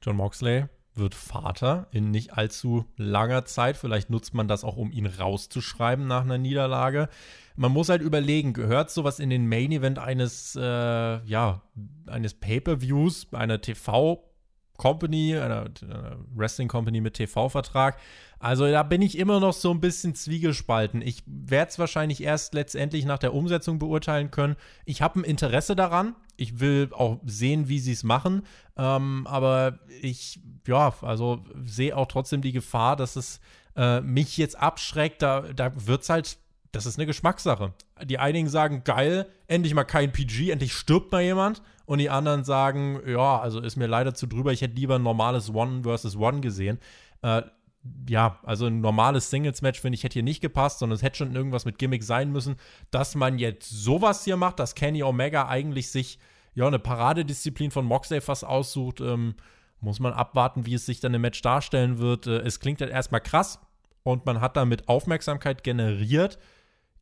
John Moxley wird Vater in nicht allzu langer Zeit. Vielleicht nutzt man das auch, um ihn rauszuschreiben nach einer Niederlage. Man muss halt überlegen, gehört sowas in den Main Event eines, äh, ja, eines Pay-per-Views, einer TV- Company, einer, einer Wrestling Company mit TV-Vertrag. Also da bin ich immer noch so ein bisschen zwiegespalten. Ich werde es wahrscheinlich erst letztendlich nach der Umsetzung beurteilen können. Ich habe ein Interesse daran. Ich will auch sehen, wie sie es machen. Ähm, aber ich, ja, also sehe auch trotzdem die Gefahr, dass es äh, mich jetzt abschreckt. Da, da wird es halt das ist eine Geschmackssache. Die einigen sagen, geil, endlich mal kein PG, endlich stirbt mal jemand. Und die anderen sagen, ja, also ist mir leider zu drüber, ich hätte lieber ein normales One versus One gesehen. Äh, ja, also ein normales Singles-Match, finde ich, hätte hier nicht gepasst, sondern es hätte schon irgendwas mit Gimmick sein müssen. Dass man jetzt sowas hier macht, dass Kenny Omega eigentlich sich ja eine Paradedisziplin von Moxley fast aussucht, ähm, muss man abwarten, wie es sich dann im Match darstellen wird. Äh, es klingt halt erstmal krass und man hat damit Aufmerksamkeit generiert.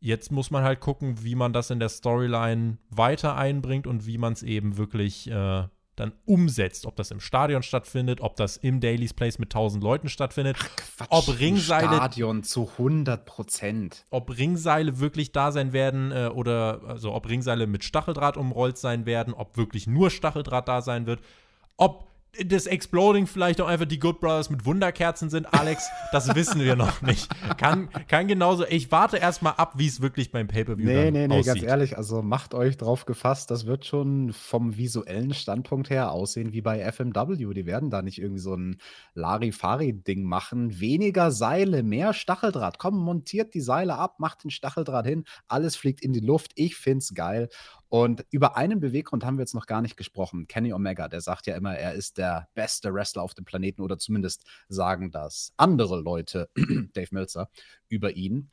Jetzt muss man halt gucken, wie man das in der Storyline weiter einbringt und wie man es eben wirklich äh, dann umsetzt. Ob das im Stadion stattfindet, ob das im Daily's Place mit 1000 Leuten stattfindet. Ach, Quatsch, ob Ringseile. Stadion zu 100 Prozent. Ob Ringseile wirklich da sein werden äh, oder also ob Ringseile mit Stacheldraht umrollt sein werden, ob wirklich nur Stacheldraht da sein wird, ob das Exploding vielleicht auch einfach die Good Brothers mit Wunderkerzen sind, Alex, das wissen wir noch nicht. Kann, kann genauso, ich warte erstmal ab, wie es wirklich beim Pay-Per-View nee, nee, nee, aussieht. ganz ehrlich, also macht euch drauf gefasst, das wird schon vom visuellen Standpunkt her aussehen wie bei FMW. Die werden da nicht irgendwie so ein Larifari-Ding machen. Weniger Seile, mehr Stacheldraht. Komm, montiert die Seile ab, macht den Stacheldraht hin, alles fliegt in die Luft. Ich find's geil. Und über einen Beweggrund haben wir jetzt noch gar nicht gesprochen. Kenny Omega, der sagt ja immer, er ist der beste Wrestler auf dem Planeten oder zumindest sagen das andere Leute, [clears throat] Dave Meltzer, über ihn.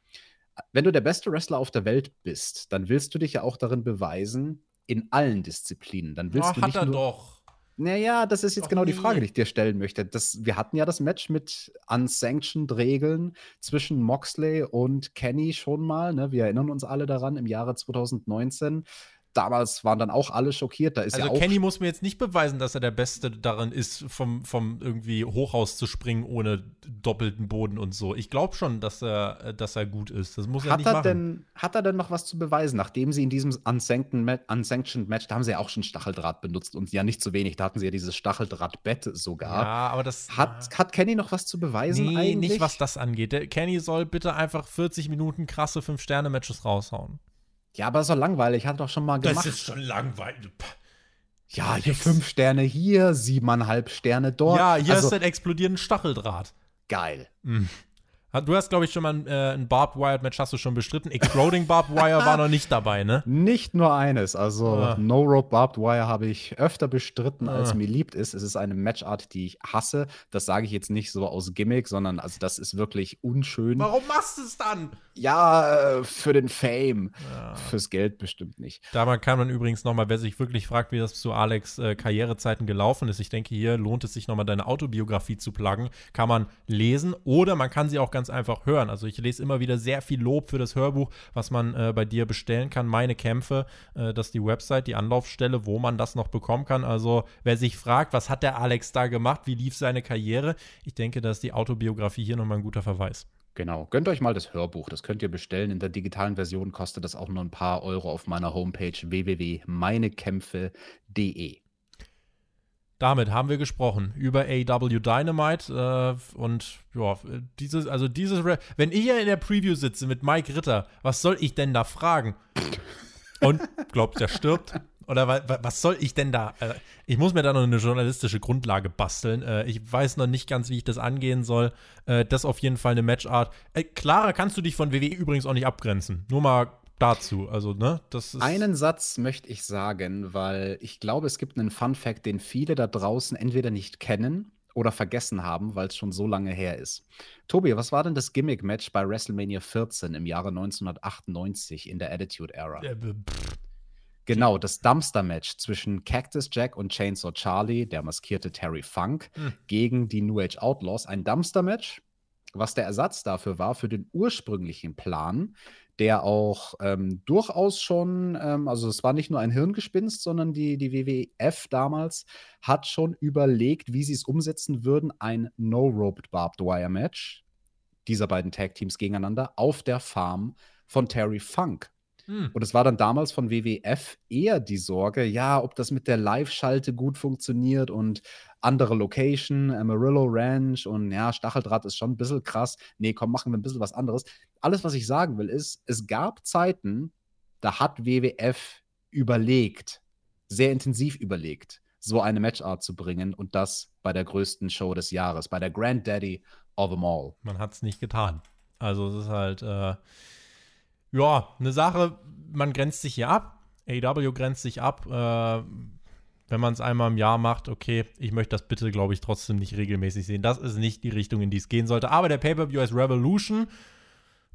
Wenn du der beste Wrestler auf der Welt bist, dann willst du dich ja auch darin beweisen, in allen Disziplinen. Dann willst oh, du nicht hat er nur doch. Naja, das ist jetzt Doch genau die Frage, die ich dir stellen möchte. Das, wir hatten ja das Match mit unsanctioned Regeln zwischen Moxley und Kenny schon mal. Ne? Wir erinnern uns alle daran im Jahre 2019 damals waren dann auch alle schockiert. Da ist also ja auch Kenny muss mir jetzt nicht beweisen, dass er der Beste darin ist, vom, vom irgendwie Hochhaus zu springen ohne doppelten Boden und so. Ich glaube schon, dass er, dass er gut ist. Das muss hat er nicht er machen. Denn, hat er denn noch was zu beweisen, nachdem sie in diesem unsanctioned Match, da haben sie ja auch schon Stacheldraht benutzt und ja nicht zu wenig, da hatten sie ja dieses Stacheldrahtbett sogar. Ja, aber das hat, ja. hat Kenny noch was zu beweisen nee, eigentlich? nicht was das angeht. Der Kenny soll bitte einfach 40 Minuten krasse 5-Sterne-Matches raushauen. Ja, aber so langweilig. Hat doch schon mal gemacht. Das ist schon langweilig. Ja, hier fünf Sterne hier, siebeneinhalb Sterne dort. Ja, hier also, ist ein explodierenden Stacheldraht. Geil. Mhm. Du hast, glaube ich, schon mal ein, äh, ein Barbed Wire Match hast du schon bestritten. Exploding Barbed Wire war [laughs] noch nicht dabei, ne? Nicht nur eines. Also ah. No Rope Barbed Wire habe ich öfter bestritten, ah. als mir liebt ist. Es ist eine Matchart, die ich hasse. Das sage ich jetzt nicht so aus Gimmick, sondern also das ist wirklich unschön. Warum machst du es dann? Ja, äh, für den Fame. Ja. Fürs Geld bestimmt nicht. Da kann man übrigens noch mal, wer sich wirklich fragt, wie das zu Alex äh, Karrierezeiten gelaufen ist, ich denke, hier lohnt es sich noch mal deine Autobiografie zu pluggen. Kann man lesen oder man kann sie auch ganz ganz einfach hören. Also ich lese immer wieder sehr viel Lob für das Hörbuch, was man äh, bei dir bestellen kann. Meine Kämpfe, äh, das ist die Website, die Anlaufstelle, wo man das noch bekommen kann. Also wer sich fragt, was hat der Alex da gemacht, wie lief seine Karriere, ich denke, dass die Autobiografie hier nochmal ein guter Verweis. Genau, gönnt euch mal das Hörbuch. Das könnt ihr bestellen. In der digitalen Version kostet das auch nur ein paar Euro auf meiner Homepage www.meinekämpfe.de. Damit haben wir gesprochen über AW Dynamite äh, und ja, dieses, also dieses, wenn ich hier in der Preview sitze mit Mike Ritter, was soll ich denn da fragen? Und glaubt, der stirbt? Oder was soll ich denn da? Äh, ich muss mir da noch eine journalistische Grundlage basteln. Äh, ich weiß noch nicht ganz, wie ich das angehen soll. Äh, das ist auf jeden Fall eine Matchart. Äh, klarer kannst du dich von WWE übrigens auch nicht abgrenzen. Nur mal dazu. Also, ne, das ist Einen Satz möchte ich sagen, weil ich glaube, es gibt einen Fun Fact, den viele da draußen entweder nicht kennen oder vergessen haben, weil es schon so lange her ist. Tobi, was war denn das Gimmick-Match bei WrestleMania 14 im Jahre 1998 in der Attitude Era? Äh, genau, das Dumpster-Match zwischen Cactus Jack und Chainsaw Charlie, der maskierte Terry Funk, hm. gegen die New Age Outlaws. Ein Dumpster-Match, was der Ersatz dafür war, für den ursprünglichen Plan, der auch ähm, durchaus schon, ähm, also es war nicht nur ein Hirngespinst, sondern die, die WWF damals hat schon überlegt, wie sie es umsetzen würden, ein No-Roped Barbed Wire Match dieser beiden Tag-Teams gegeneinander auf der Farm von Terry Funk. Hm. Und es war dann damals von WWF eher die Sorge, ja, ob das mit der Live-Schalte gut funktioniert und andere Location, Amarillo Ranch und ja, Stacheldraht ist schon ein bisschen krass. Nee, komm, machen wir ein bisschen was anderes. Alles, was ich sagen will, ist, es gab Zeiten, da hat WWF überlegt, sehr intensiv überlegt, so eine Matchart zu bringen und das bei der größten Show des Jahres, bei der Granddaddy of them all. Man hat es nicht getan. Also es ist halt, äh, ja, eine Sache, man grenzt sich hier ab. AW grenzt sich ab. Äh, wenn man es einmal im Jahr macht, okay, ich möchte das bitte, glaube ich, trotzdem nicht regelmäßig sehen. Das ist nicht die Richtung, in die es gehen sollte. Aber der Pay-Per-View ist Revolution.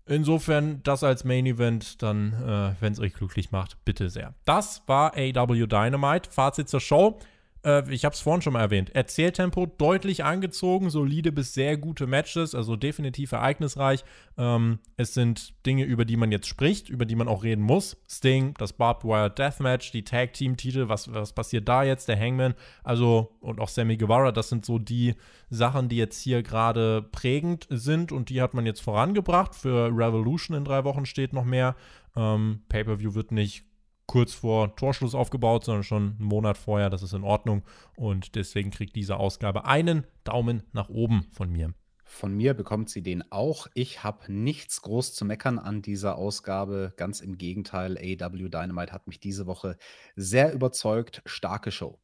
Insofern das als Main Event, dann, äh, wenn es euch glücklich macht, bitte sehr. Das war AW Dynamite. Fazit zur Show äh, ich habe es vorhin schon mal erwähnt, Erzähltempo deutlich angezogen, solide bis sehr gute Matches, also definitiv ereignisreich. Ähm, es sind Dinge, über die man jetzt spricht, über die man auch reden muss. Sting, das Barbed Wire Deathmatch, die Tag Team Titel, was, was passiert da jetzt, der Hangman, also und auch Sammy Guevara, das sind so die Sachen, die jetzt hier gerade prägend sind und die hat man jetzt vorangebracht. Für Revolution in drei Wochen steht noch mehr. Ähm, Pay-per-view wird nicht kurz vor Torschluss aufgebaut, sondern schon einen Monat vorher. Das ist in Ordnung. Und deswegen kriegt diese Ausgabe einen Daumen nach oben von mir. Von mir bekommt sie den auch. Ich habe nichts groß zu meckern an dieser Ausgabe. Ganz im Gegenteil, AW Dynamite hat mich diese Woche sehr überzeugt. Starke Show.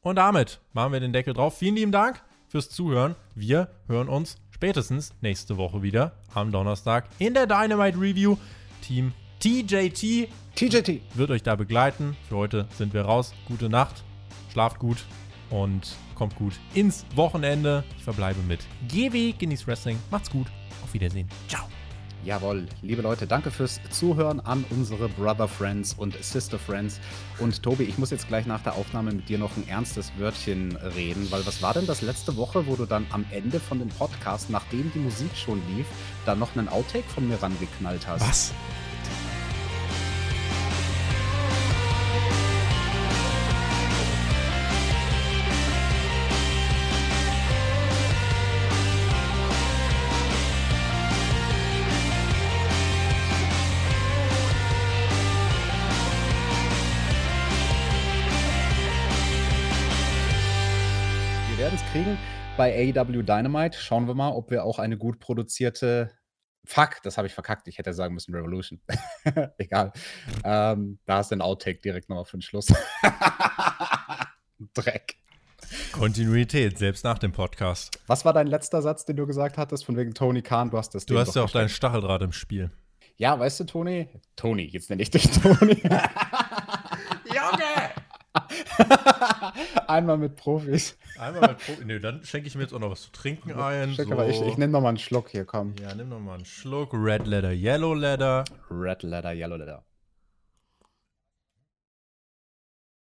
Und damit machen wir den Deckel drauf. Vielen lieben Dank fürs Zuhören. Wir hören uns spätestens nächste Woche wieder am Donnerstag in der Dynamite Review. Team TJT. TJT. Wird euch da begleiten. Für heute sind wir raus. Gute Nacht. Schlaft gut und kommt gut ins Wochenende. Ich verbleibe mit GW. Genießt Wrestling. Macht's gut. Auf Wiedersehen. Ciao. Jawohl, liebe Leute, danke fürs Zuhören an unsere Brother Friends und Sister Friends. Und Tobi, ich muss jetzt gleich nach der Aufnahme mit dir noch ein ernstes Wörtchen reden, weil was war denn das letzte Woche, wo du dann am Ende von dem Podcast, nachdem die Musik schon lief, dann noch einen Outtake von mir rangeknallt hast? Was? Bei AEW Dynamite. Schauen wir mal, ob wir auch eine gut produzierte. Fuck, das habe ich verkackt. Ich hätte sagen müssen Revolution. [laughs] Egal. Ähm, da ist ein Outtake direkt nochmal für den Schluss. [laughs] Dreck. Kontinuität, selbst nach dem Podcast. Was war dein letzter Satz, den du gesagt hattest, von wegen Tony Khan? Du hast das Du Ding hast ja auch deinen Stacheldraht im Spiel. Ja, weißt du, Tony? Tony, jetzt nenne ich dich [laughs] Tony. Junge! [laughs] Einmal mit Profis. Einmal mit Profis. Nee, dann schenke ich mir jetzt auch noch was zu trinken ein. So. Aber ich, ich nehme noch mal einen Schluck hier, komm. Ja, nimm noch mal einen Schluck. Red Leather, Yellow Leather. Red Leather, Yellow Leather.